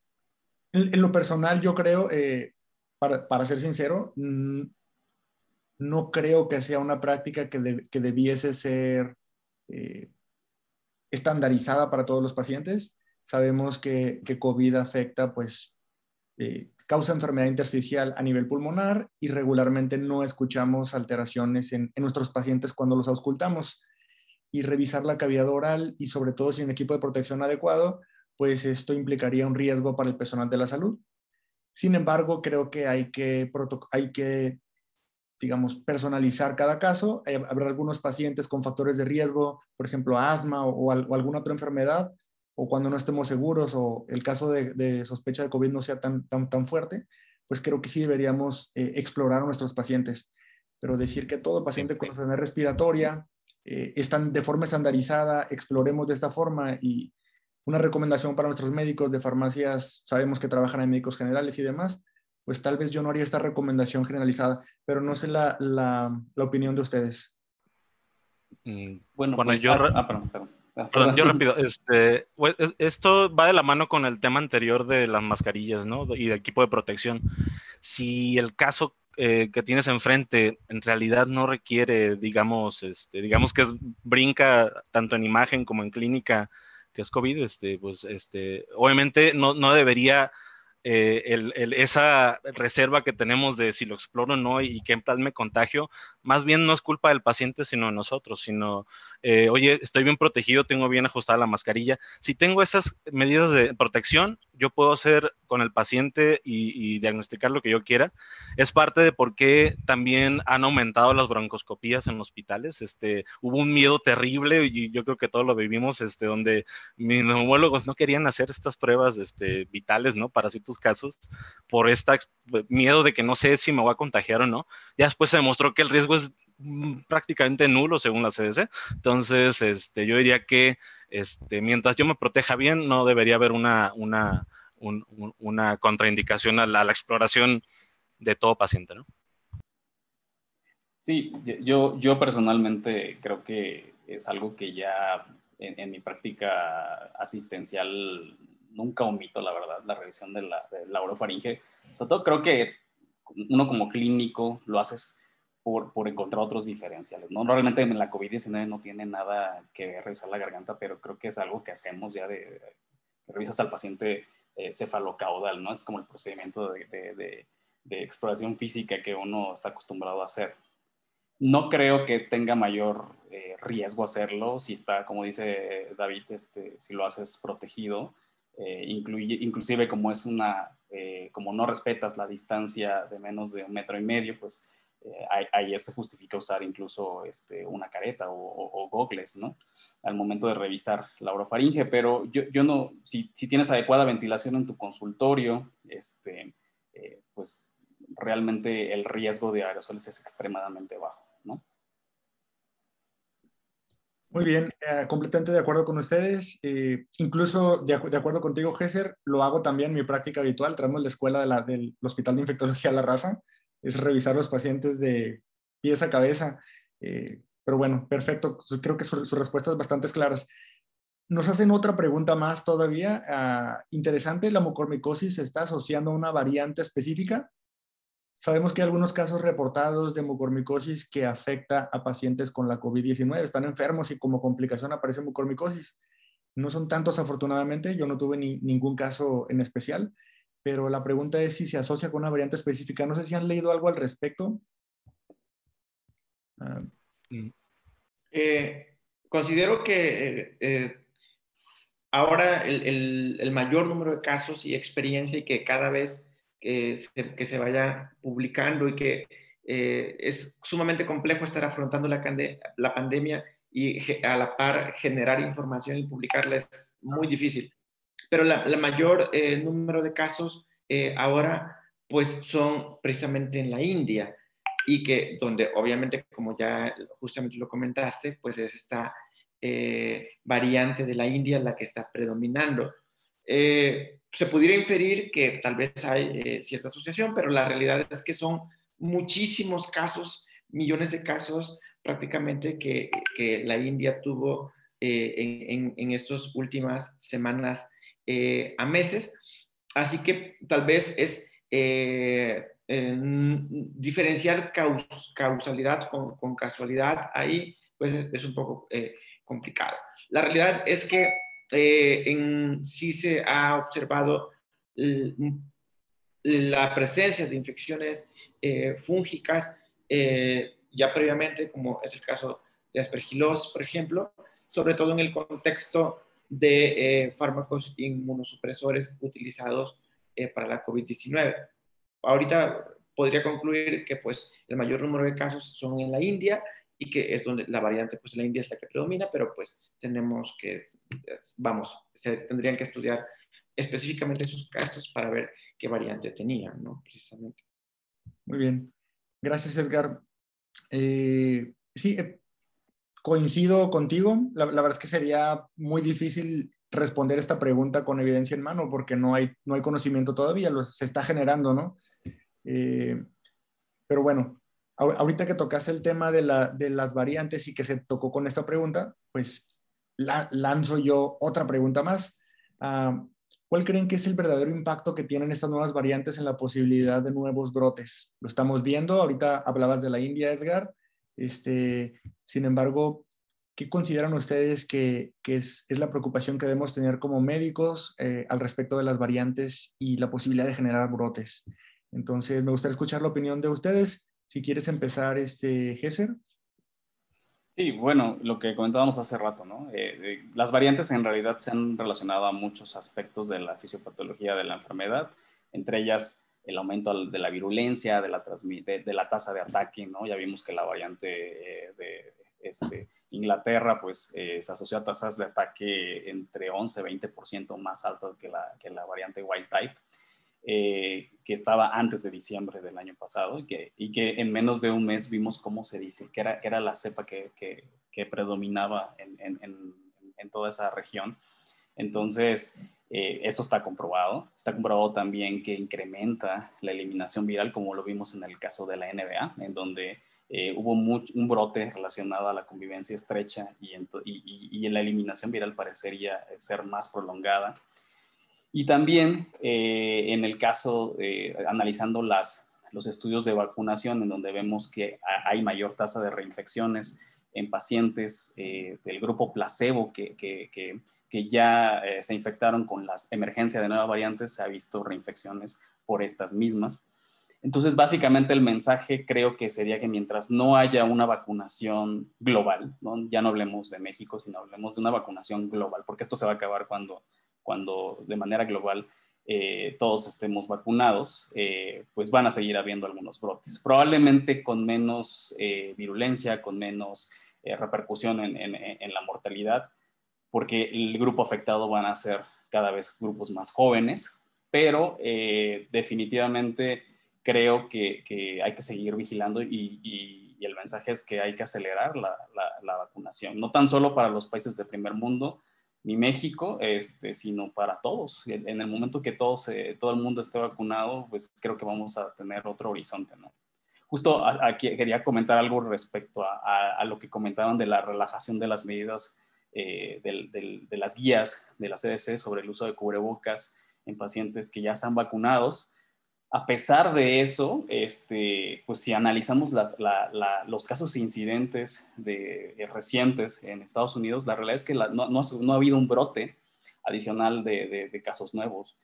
en, lo personal, yo creo, eh, para, para, ser sincero, no creo que sea una práctica que, debiese ser eh, estandarizada para todos los pacientes. Sabemos que, COVID afecta, pues, causa enfermedad intersticial a nivel pulmonar y regularmente no escuchamos alteraciones en, nuestros pacientes cuando los auscultamos. Y revisar la cavidad oral y sobre todo sin equipo de protección adecuado, pues esto implicaría un riesgo para el personal de la salud. Sin embargo, creo que hay que, hay que digamos, personalizar cada caso. Habrá algunos pacientes con factores de riesgo, por ejemplo, asma o, alguna otra enfermedad, o cuando no estemos seguros o el caso de, sospecha de COVID no sea tan, tan, tan fuerte, pues creo que sí deberíamos eh, explorar a nuestros pacientes. Pero decir que todo paciente con enfermedad respiratoria eh, están de forma estandarizada, exploremos de esta forma y una recomendación para nuestros médicos de farmacias, sabemos que trabajan en médicos generales y demás, pues tal vez yo no haría esta recomendación generalizada, pero no sé la, la, la opinión de ustedes. Mm, bueno, bueno pues, yo, ah, ah, perdón, perdón. Ah, perdón, yo rápido, este, esto va de la mano con el tema anterior de las mascarillas, ¿no? Y del equipo de protección. Si el caso eh, que tienes enfrente en realidad no requiere, digamos, este, digamos que es, brinca tanto en imagen como en clínica, que es COVID, este, pues, este, obviamente no, no debería eh, esa reserva que tenemos de si lo exploro o no y qué tal me contagio, más bien no es culpa del paciente, sino de nosotros, sino, eh, oye, estoy bien protegido, tengo bien ajustada la mascarilla. Si tengo esas medidas de protección, yo puedo hacer con el paciente y, diagnosticar lo que yo quiera. Es parte de por qué también han aumentado las broncoscopías en hospitales. Este, hubo un miedo terrible y yo creo que todos lo vivimos, este, donde mis neumólogos no querían hacer estas pruebas este, vitales, ¿no? Para ciertos casos, por este miedo de que no sé si me voy a contagiar o no. Ya después se demostró que el riesgo es mm, prácticamente nulo según la CDC. Entonces, este, yo diría que este, mientras yo me proteja bien, no debería haber una, una, una contraindicación a la, exploración de todo paciente, ¿no? Sí, yo, yo personalmente creo que es algo que ya en, mi práctica asistencial nunca omito, la verdad, la revisión de la, de la orofaringe. Sobre todo creo que uno como clínico lo haces por, por, encontrar otros diferenciales. ¿no? Realmente la COVID-19 no tiene nada que revisar la garganta, pero creo que es algo que hacemos ya de, revisas al paciente eh, cefalocaudal, ¿no? Es como el procedimiento de, de, de, exploración física que uno está acostumbrado a hacer. No creo que tenga mayor eh, riesgo hacerlo si está, como dice David, este, si lo haces protegido, eh, incluye, inclusive como es una, eh, como no respetas la distancia de menos de un metro y medio, pues eh, ahí, se justifica usar incluso este, una careta o, o, gogles, ¿no? Al momento de revisar la orofaringe, pero yo, yo no, si, si, tienes adecuada ventilación en tu consultorio, este, pues realmente el riesgo de aerosoles es extremadamente bajo, ¿no? Muy bien, eh, completamente de acuerdo con ustedes. Eh, incluso de, acuerdo contigo, Gesser, lo hago también en mi práctica habitual. Traemos la escuela de la, del Hospital de Infectología La Raza, es revisar los pacientes de pies a cabeza. Eh, pero bueno, perfecto. Creo que sus respuestas bastante claras. Nos hacen otra pregunta más todavía. Ah, interesante, ¿la mucormicosis se está asociando a una variante específica? Sabemos que hay algunos casos reportados de mucormicosis que afecta a pacientes con la COVID-19. Están enfermos y como complicación aparece mucormicosis. No son tantos afortunadamente, yo no tuve ni, ningún caso en especial, pero la pregunta es si se asocia con una variante específica. No sé si han leído algo al respecto. Ah. Eh, considero que eh, eh, ahora el, mayor número de casos y experiencia y que cada vez que se vaya publicando y que es sumamente complejo estar afrontando la, la pandemia y a la par generar información y publicarla es muy difícil. Pero la, mayor eh, número de casos eh, ahora pues son precisamente en la India y que donde obviamente como ya justamente lo comentaste pues es esta variante de la India la que está predominando. Eh, se pudiera inferir que tal vez hay eh, cierta asociación, pero la realidad es que son muchísimos casos, millones de casos prácticamente que, que la India tuvo eh, en, en, estas últimas semanas eh, a meses. Así que tal vez es diferenciar causalidad con, casualidad ahí, pues es un poco complicado. La realidad es que eh, sí se ha observado la presencia de infecciones eh, fúngicas eh, ya previamente, como es el caso de aspergilosis, por ejemplo, sobre todo en el contexto de fármacos inmunosupresores utilizados para la COVID-19. Ahorita podría concluir que pues el mayor número de casos son en la India y que es donde la variante, pues la India es la que predomina, pero pues tenemos que, vamos, se tendrían que estudiar específicamente esos casos para ver qué variante tenían, ¿no? Precisamente. Muy bien. Gracias, Edgar. Eh, sí, eh, coincido contigo. La, verdad es que sería muy difícil responder esta pregunta con evidencia en mano porque no hay, no hay conocimiento todavía, lo, se está generando, ¿no? Eh, pero bueno, ahorita que tocaste el tema de, las variantes y que se tocó con esta pregunta, pues lanzo yo otra pregunta más. Ah, ¿Cuál creen que es el verdadero impacto que tienen estas nuevas variantes en la posibilidad de nuevos brotes? Lo estamos viendo, ahorita hablabas de la India, Edgar. Este, sin embargo, ¿qué consideran ustedes que, es, la preocupación que debemos tener como médicos eh, al respecto de las variantes y la posibilidad de generar brotes? Entonces, me gustaría escuchar la opinión de ustedes. Si quieres empezar, este, Gesser. Sí, bueno, lo que comentábamos hace rato, ¿no? Eh, las variantes en realidad se han relacionado a muchos aspectos de la fisiopatología de la enfermedad, entre ellas el aumento de la virulencia, de la, de, la tasa de ataque, ¿no? Ya vimos que la variante eh, de este, Inglaterra, pues, eh, se asoció a tasas de ataque entre 11 y 20% más altas que la, que la variante wild type. Eh, que estaba antes de diciembre del año pasado y que, y que en menos de un mes vimos cómo se dice, que era, que era la cepa que, que, predominaba en, en, toda esa región. Entonces, eh, eso está comprobado. Está comprobado también que incrementa la eliminación viral, como lo vimos en el caso de la NBA, en donde eh, hubo un brote relacionado a la convivencia estrecha y, y, y, la eliminación viral parecería ser más prolongada. Y también eh, en el caso, eh, analizando las, los estudios de vacunación en donde vemos que hay mayor tasa de reinfecciones en pacientes eh, del grupo placebo que, que, que, ya eh, se infectaron con la emergencia de nuevas variantes, se ha visto reinfecciones por estas mismas. Entonces, básicamente el mensaje creo que sería que mientras no haya una vacunación global, ya no hablemos de México, sino hablemos de una vacunación global, porque esto se va a acabar cuando, cuando de manera global eh, todos estemos vacunados, eh, pues van a seguir habiendo algunos brotes, probablemente con menos virulencia, con menos repercusión en, en, la mortalidad, porque el grupo afectado van a ser cada vez grupos más jóvenes, pero definitivamente creo que, que, hay que seguir vigilando y, y, el mensaje es que hay que acelerar la, la, la vacunación, no tan solo para los países de primer mundo, ni México, este, sino para todos. En el momento que todos, todo el mundo esté vacunado, pues creo que vamos a tener otro horizonte, ¿no? Justo aquí quería comentar algo respecto a, lo que comentaban de la relajación de las medidas eh, de las guías de la CDC sobre el uso de cubrebocas en pacientes que ya están vacunados a pesar de eso, este, pues si analizamos los casos incidentes de, eh, recientes en Estados Unidos, la realidad es que no, ha habido un brote adicional de, casos nuevos.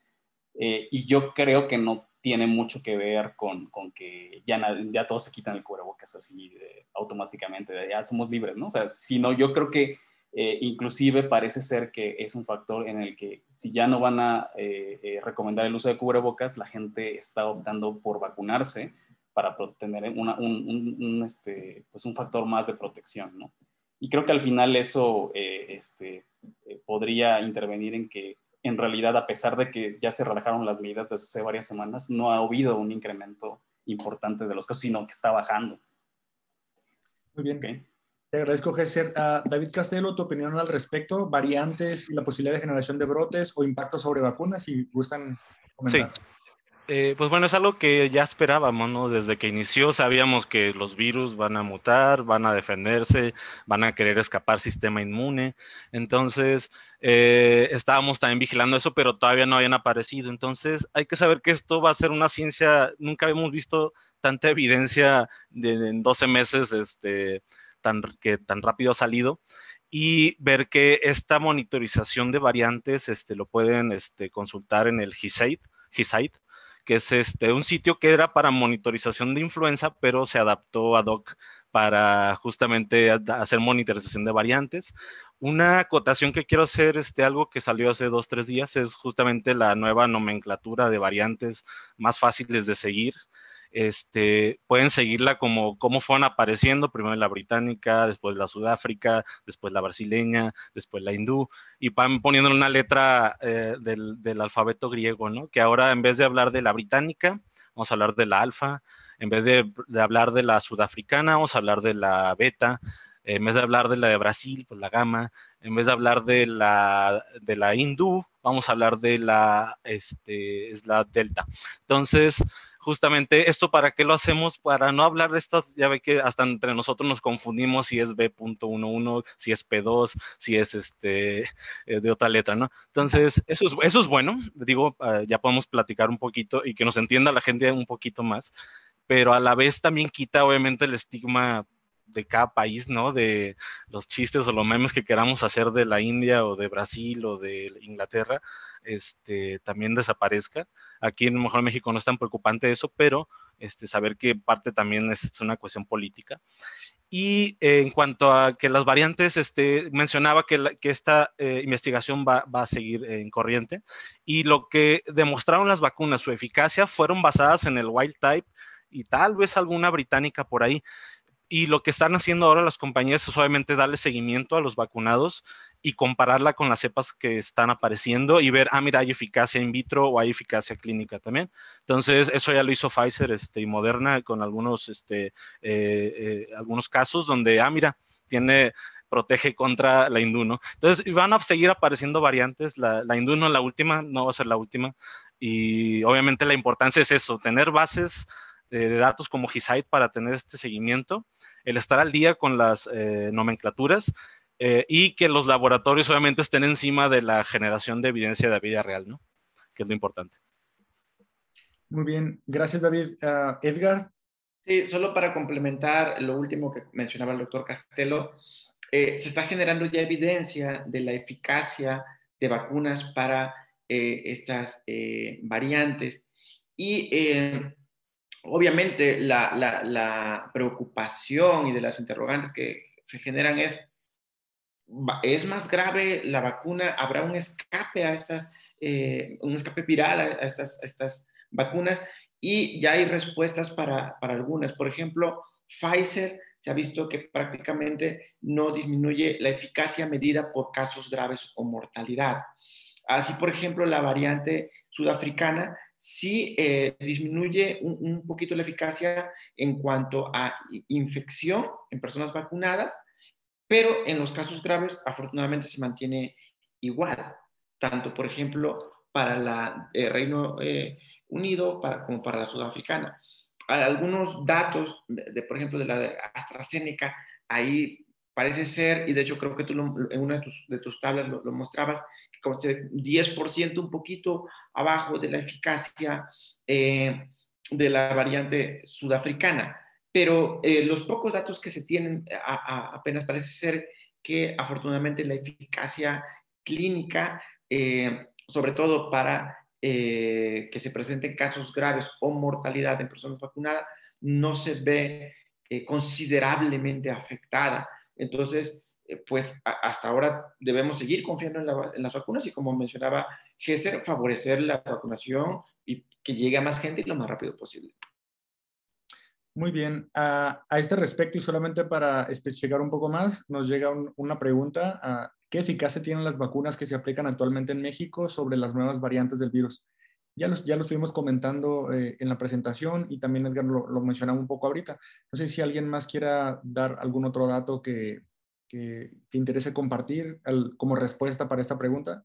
Eh, y yo creo que no tiene mucho que ver con, que ya, ya todos se quitan el cubrebocas así automáticamente, ya somos libres, ¿no? O sea, sino yo creo que eh, inclusive parece ser que es un factor en el que si ya no van a eh, eh, recomendar el uso de cubrebocas, la gente está optando por vacunarse para tener un, este, pues un factor más de protección, ¿no? Y creo que al final eso este, podría intervenir en que en realidad, a pesar de que ya se relajaron las medidas desde hace varias semanas, no ha habido un incremento importante de los casos, sino que está bajando. Muy bien. Okay. Te agradezco, Gesser. Uh, David Castelo, tu opinión al respecto, variantes y la posibilidad de generación de brotes o impacto sobre vacunas, si gustan comentar. Sí. Eh, pues bueno, es algo que ya esperábamos, ¿no? Desde que inició sabíamos que los virus van a mutar, van a defenderse, van a querer escapar sistema inmune. Entonces, eh, estábamos también vigilando eso, pero todavía no habían aparecido. Entonces, hay que saber que esto va a ser una ciencia, nunca hemos visto tanta evidencia de, en 12 meses, este, tan, que tan rápido ha salido y ver que esta monitorización de variantes este, lo pueden este, consultar en el GISAID, que es este, un sitio que era para monitorización de influenza, pero se adaptó ad hoc para justamente hacer monitorización de variantes. Una acotación que quiero hacer, este, algo que salió hace dos, tres días, es justamente la nueva nomenclatura de variantes más fáciles de seguir este, pueden seguirla como, como fueron apareciendo, primero la británica, después la sudáfrica, después la brasileña, después la hindú, y van poniendo una letra eh, del, alfabeto griego, ¿no? Que ahora en vez de hablar de la británica, vamos a hablar de la alfa, en vez de, hablar de la sudafricana, vamos a hablar de la beta, en vez de hablar de la de Brasil, pues la gamma, en vez de hablar de la, de la hindú, vamos a hablar de la, este, es la delta. Entonces, justamente esto para qué lo hacemos, para no hablar de estas, ya ve que hasta entre nosotros nos confundimos si es B.11, si es P2, si es este eh, de otra letra, ¿no? Entonces, eso es, eso es bueno, digo, ah, ya podemos platicar un poquito y que nos entienda la gente un poquito más, pero a la vez también quita obviamente el estigma de cada país, ¿no? De los chistes o los memes que queramos hacer de la India o de Brasil o de Inglaterra, este, también desaparezca. Aquí en mejor México no es tan preocupante eso, pero este, saber que parte también es, una cuestión política. Y eh, en cuanto a que las variantes, este, mencionaba que, esta eh, investigación va, a seguir en corriente y lo que demostraron las vacunas, su eficacia, fueron basadas en el wild type y tal vez alguna británica por ahí. Y lo que están haciendo ahora las compañías es obviamente darle seguimiento a los vacunados y compararla con las cepas que están apareciendo y ver, ah, mira, hay eficacia in vitro o hay eficacia clínica también. Entonces, eso ya lo hizo Pfizer este, y Moderna con algunos, este, eh, eh, algunos casos donde, ah, mira, tiene protege contra la hindú, ¿no? Entonces, van a seguir apareciendo variantes. La, la hindú no es la última, no va a ser la última. Y obviamente la importancia es eso, tener bases de datos como GISAID para tener este seguimiento el estar al día con las eh, nomenclaturas eh, y que los laboratorios obviamente estén encima de la generación de evidencia de vida real, ¿no? Que es lo importante. Muy bien, gracias David. Ah, Edgar. Sí, solo para complementar lo último que mencionaba el doctor Castelo, eh, se está generando ya evidencia de la eficacia de vacunas para eh, estas eh, variantes. Y obviamente la, la, preocupación y de las interrogantes que se generan es, ¿es más grave la vacuna? ¿Habrá un escape a estas, un escape viral a estas, estas vacunas? y ya hay respuestas para, para algunas. Por ejemplo, Pfizer se ha visto que prácticamente no disminuye la eficacia medida por casos graves o mortalidad. Así, por ejemplo, la variante sudafricana sí eh, disminuye un, un, poquito la eficacia en cuanto a infección en personas vacunadas, pero en los casos graves afortunadamente se mantiene igual, tanto, por ejemplo, para la eh, Reino eh, Unido para, como para la sudafricana. algunos datos, de, por ejemplo, de la de AstraZeneca, ahí parece ser, y de hecho creo que tú en una de tus, de tus tablas lo, mostrabas, que como 10% un poquito abajo de la eficacia eh, de la variante sudafricana. Pero eh, los pocos datos que se tienen apenas parece ser que afortunadamente la eficacia clínica, eh, sobre todo para eh, que se presenten casos graves o mortalidad en personas vacunadas no se ve eh, considerablemente afectada. Entonces, eh, pues hasta ahora debemos seguir confiando en, las vacunas y como mencionaba Gesser, favorecer la vacunación y que llegue a más gente lo más rápido posible. Muy bien. a este respecto y solamente para especificar un poco más, nos llega una pregunta. ¿Qué eficacia tienen las vacunas que se aplican actualmente en México sobre las nuevas variantes del virus? Ya lo, ya lo estuvimos comentando eh, en la presentación y también Edgar lo, lo, mencionaba un poco ahorita. No sé si alguien más quiera dar algún otro dato que, que, interese compartir como respuesta para esta pregunta.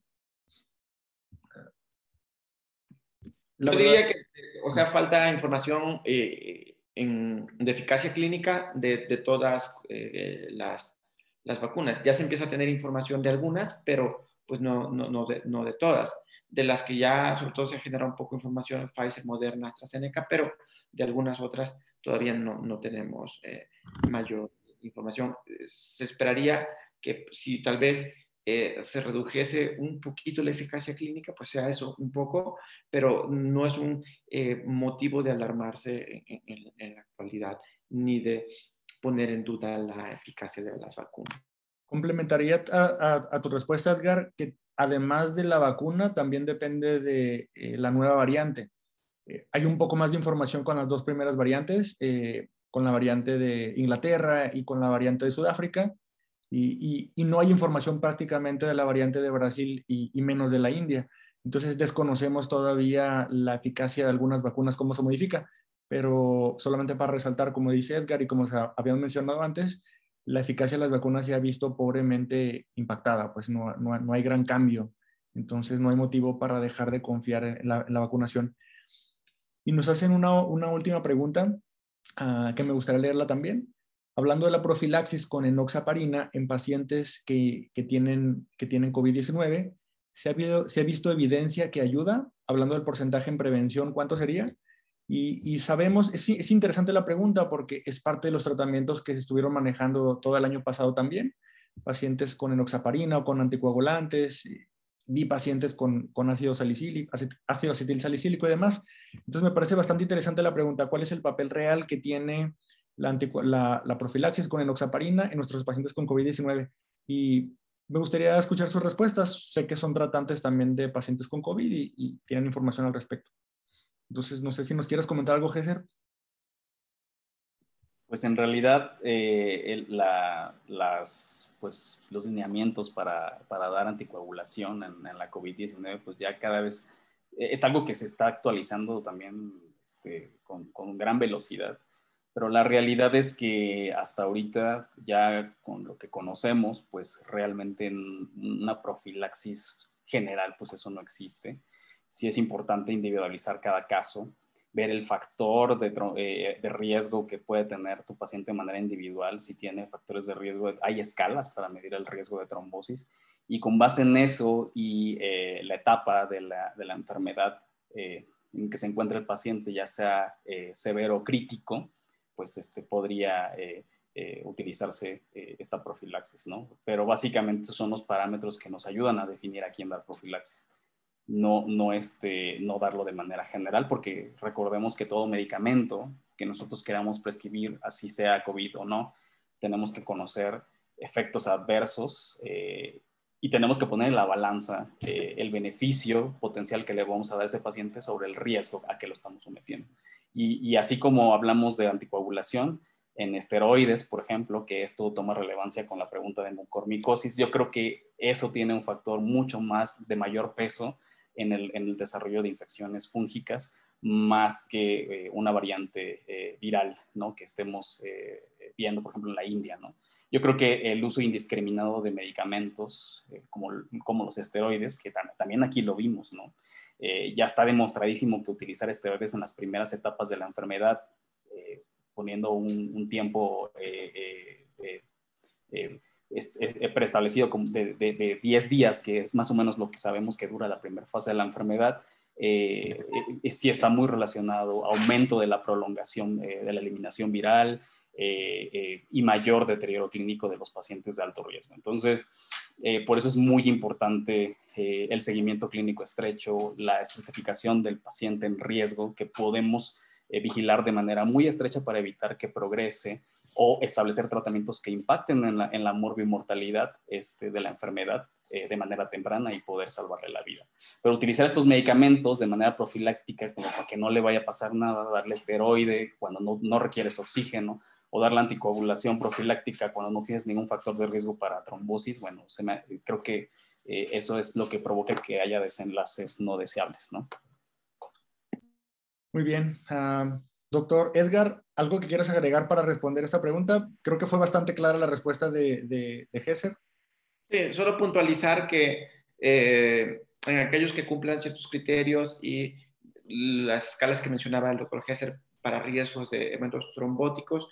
Yo diría que, o sea, falta información eh, de eficacia clínica de, de todas eh, las las vacunas. Ya se empieza a tener información de algunas, pero pues no, no, no, de, no de todas. De las que ya, sobre todo, se genera un poco de información, Pfizer, Moderna, AstraZeneca, pero de algunas otras todavía no, no tenemos eh, mayor información. Se esperaría que si tal vez eh, se redujese un poquito la eficacia clínica, pues sea eso un poco, pero no es un eh, motivo de alarmarse en, en, en, la actualidad, ni de poner en duda la eficacia de las vacunas. Complementaría a, tu respuesta, Edgar, que además de la vacuna, también depende de eh, la nueva variante. Eh, hay un poco más de información con las dos primeras variantes, eh, con la variante de Inglaterra y con la variante de Sudáfrica, y, no hay información prácticamente de la variante de Brasil y, menos de la India. Entonces desconocemos todavía la eficacia de algunas vacunas, cómo se modifica pero solamente para resaltar, como dice Edgar y como se habían mencionado antes, la eficacia de las vacunas se ha visto pobremente impactada, pues no, no, hay gran cambio, entonces no hay motivo para dejar de confiar en la, vacunación. Y nos hacen una, una última pregunta uh, que me gustaría leerla también. Hablando de la profilaxis con enoxaparina en pacientes que, que tienen, que tienen COVID-19, ¿se ha, ¿se ha visto evidencia que ayuda? Hablando del porcentaje en prevención, ¿cuánto sería? Y, sabemos, es, interesante la pregunta porque es parte de los tratamientos que se estuvieron manejando todo el año pasado también, pacientes con enoxaparina o con anticoagulantes, vi pacientes con, ácido, salicílico, ácido acetil salicílico y demás. Entonces me parece bastante interesante la pregunta, ¿cuál es el papel real que tiene la, la, profilaxis con enoxaparina en nuestros pacientes con COVID-19? Y me gustaría escuchar sus respuestas. Sé que son tratantes también de pacientes con COVID y tienen información al respecto. Entonces, no sé si nos quieres comentar algo, Gesser. Pues en realidad, eh, las, pues, los lineamientos para, para dar anticoagulación en, la COVID-19, pues ya cada vez eh, es algo que se está actualizando también este, con, con, gran velocidad. Pero la realidad es que hasta ahorita, ya con lo que conocemos, pues realmente una profilaxis general, pues eso no existe. Sí es importante individualizar cada caso, ver el factor eh, de, riesgo que puede tener tu paciente de manera individual, si tiene factores de riesgo, hay escalas para medir el riesgo de trombosis, y con base en eso y eh, la etapa de la, enfermedad, eh, en que se encuentra el paciente, ya sea severo o crítico, pues este, podría utilizarse esta profilaxis, ¿no? Pero básicamente son los parámetros que nos ayudan a definir a quién dar profilaxis no, no, este, no darlo de manera general, porque recordemos que todo medicamento que nosotros queramos prescribir, así sea COVID o no, tenemos que conocer efectos adversos eh, y tenemos que poner en la balanza eh, el beneficio potencial que le vamos a dar a ese paciente sobre el riesgo a que lo estamos sometiendo. Y, así como hablamos de anticoagulación, en esteroides, por ejemplo, que esto toma relevancia con la pregunta de mucormicosis, yo creo que eso tiene un factor mucho más de mayor peso en el, desarrollo de infecciones fúngicas más que eh, una variante eh, viral, ¿no? Que estemos eh, viendo, por ejemplo, en la India, ¿no? Yo creo que el uso indiscriminado de medicamentos como, como los esteroides, que también aquí lo vimos, ¿no? Ya está demostradísimo que utilizar esteroides en las primeras etapas de la enfermedad, poniendo un, un tiempo es, preestablecido de, de, 10 días, que es más o menos lo que sabemos que dura la primera fase de la enfermedad, eh, eh, sí está muy relacionado aumento de la prolongación eh, de la eliminación viral y mayor deterioro clínico de los pacientes de alto riesgo. Entonces, por eso es muy importante el seguimiento clínico estrecho, la estratificación del paciente en riesgo que podemos eh, vigilar de manera muy estrecha para evitar que progrese o establecer tratamientos que impacten en la, en la este, de la enfermedad eh, de manera temprana y poder salvarle la vida. Pero utilizar estos medicamentos de manera profiláctica como para que no le vaya a pasar nada, darle esteroide cuando no, no requieres oxígeno o dar la anticoagulación profiláctica cuando no tienes ningún factor de riesgo para trombosis, bueno, se me, creo que eh, eso es lo que provoca que haya desenlaces no deseables, ¿no? Muy bien. Ah, doctor Edgar, ¿algo que quieras agregar para responder esta pregunta? Creo que fue bastante clara la respuesta de, de, Gesser. Sí, solo puntualizar que eh, en aquellos que cumplan ciertos criterios y las escalas que mencionaba el doctor Gesser para riesgos de eventos trombóticos,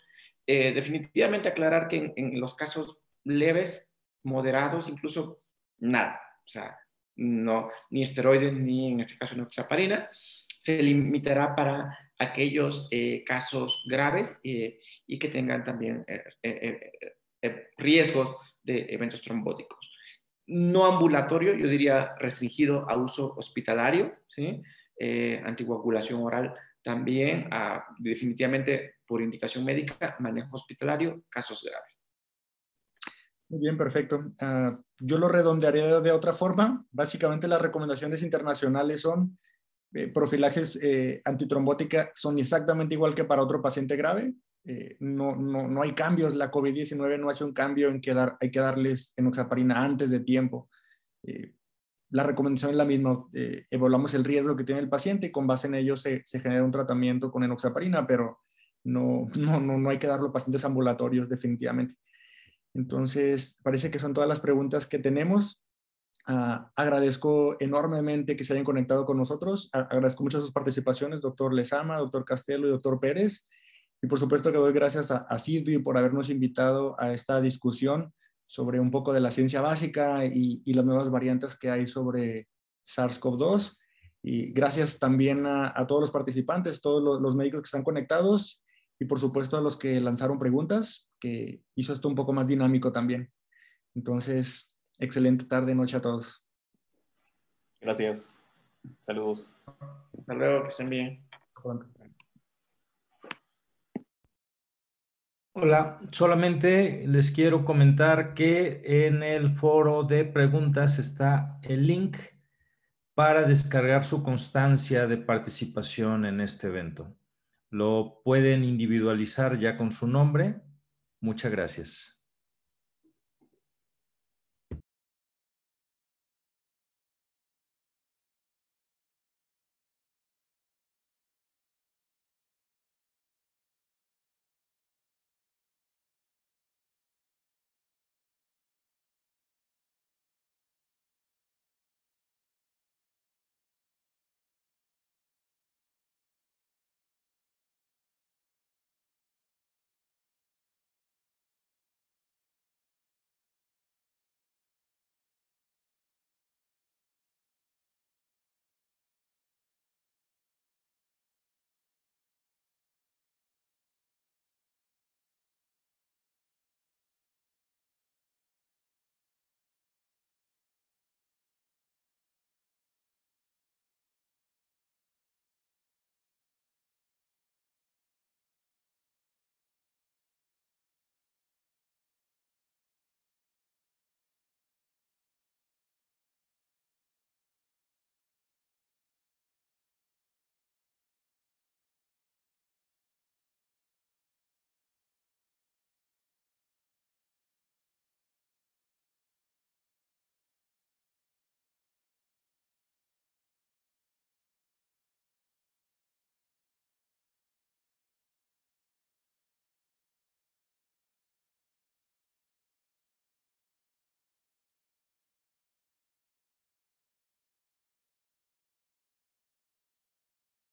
eh, definitivamente aclarar que en, en, los casos leves, moderados, incluso nada, o sea, no, ni esteroides, ni en este caso noxaparina, se limitará para aquellos eh, casos graves eh, y que tengan también eh, riesgos de eventos trombóticos. No ambulatorio, yo diría restringido a uso hospitalario, ¿sí? anticoagulación oral también, definitivamente por indicación médica, manejo hospitalario, casos graves. Muy bien, perfecto. Ah, yo lo redondearé de otra forma. Básicamente las recomendaciones internacionales son eh, profilaxis eh, antitrombótica son exactamente igual que para otro paciente grave. Eh, no, no, no, hay cambios, la COVID-19 no hace un cambio en que dar, hay que darles enoxaparina antes de tiempo. la recomendación es la misma, evaluamos el riesgo que tiene el paciente y con base en ello se, se genera un tratamiento con enoxaparina, pero no, no, no, no hay que darlo a pacientes ambulatorios definitivamente. Entonces, parece que son todas las preguntas que tenemos. Ah, agradezco enormemente que se hayan conectado con nosotros. agradezco mucho sus participaciones, doctor Lezama, doctor Castelo y doctor Pérez. Y por supuesto que doy gracias a, a por habernos invitado a esta discusión sobre un poco de la ciencia básica y, las nuevas variantes que hay sobre SARS-CoV-2. Y gracias también a, todos los participantes, todos los médicos que están conectados y por supuesto a los que lanzaron preguntas, que hizo esto un poco más dinámico también. Entonces, Excelente tarde, noche a todos. Gracias. Saludos. Hasta luego, que estén bien. Hola, solamente les quiero comentar que en el foro de preguntas está el link para descargar su constancia de participación en este evento. Lo pueden individualizar ya con su nombre. Muchas gracias.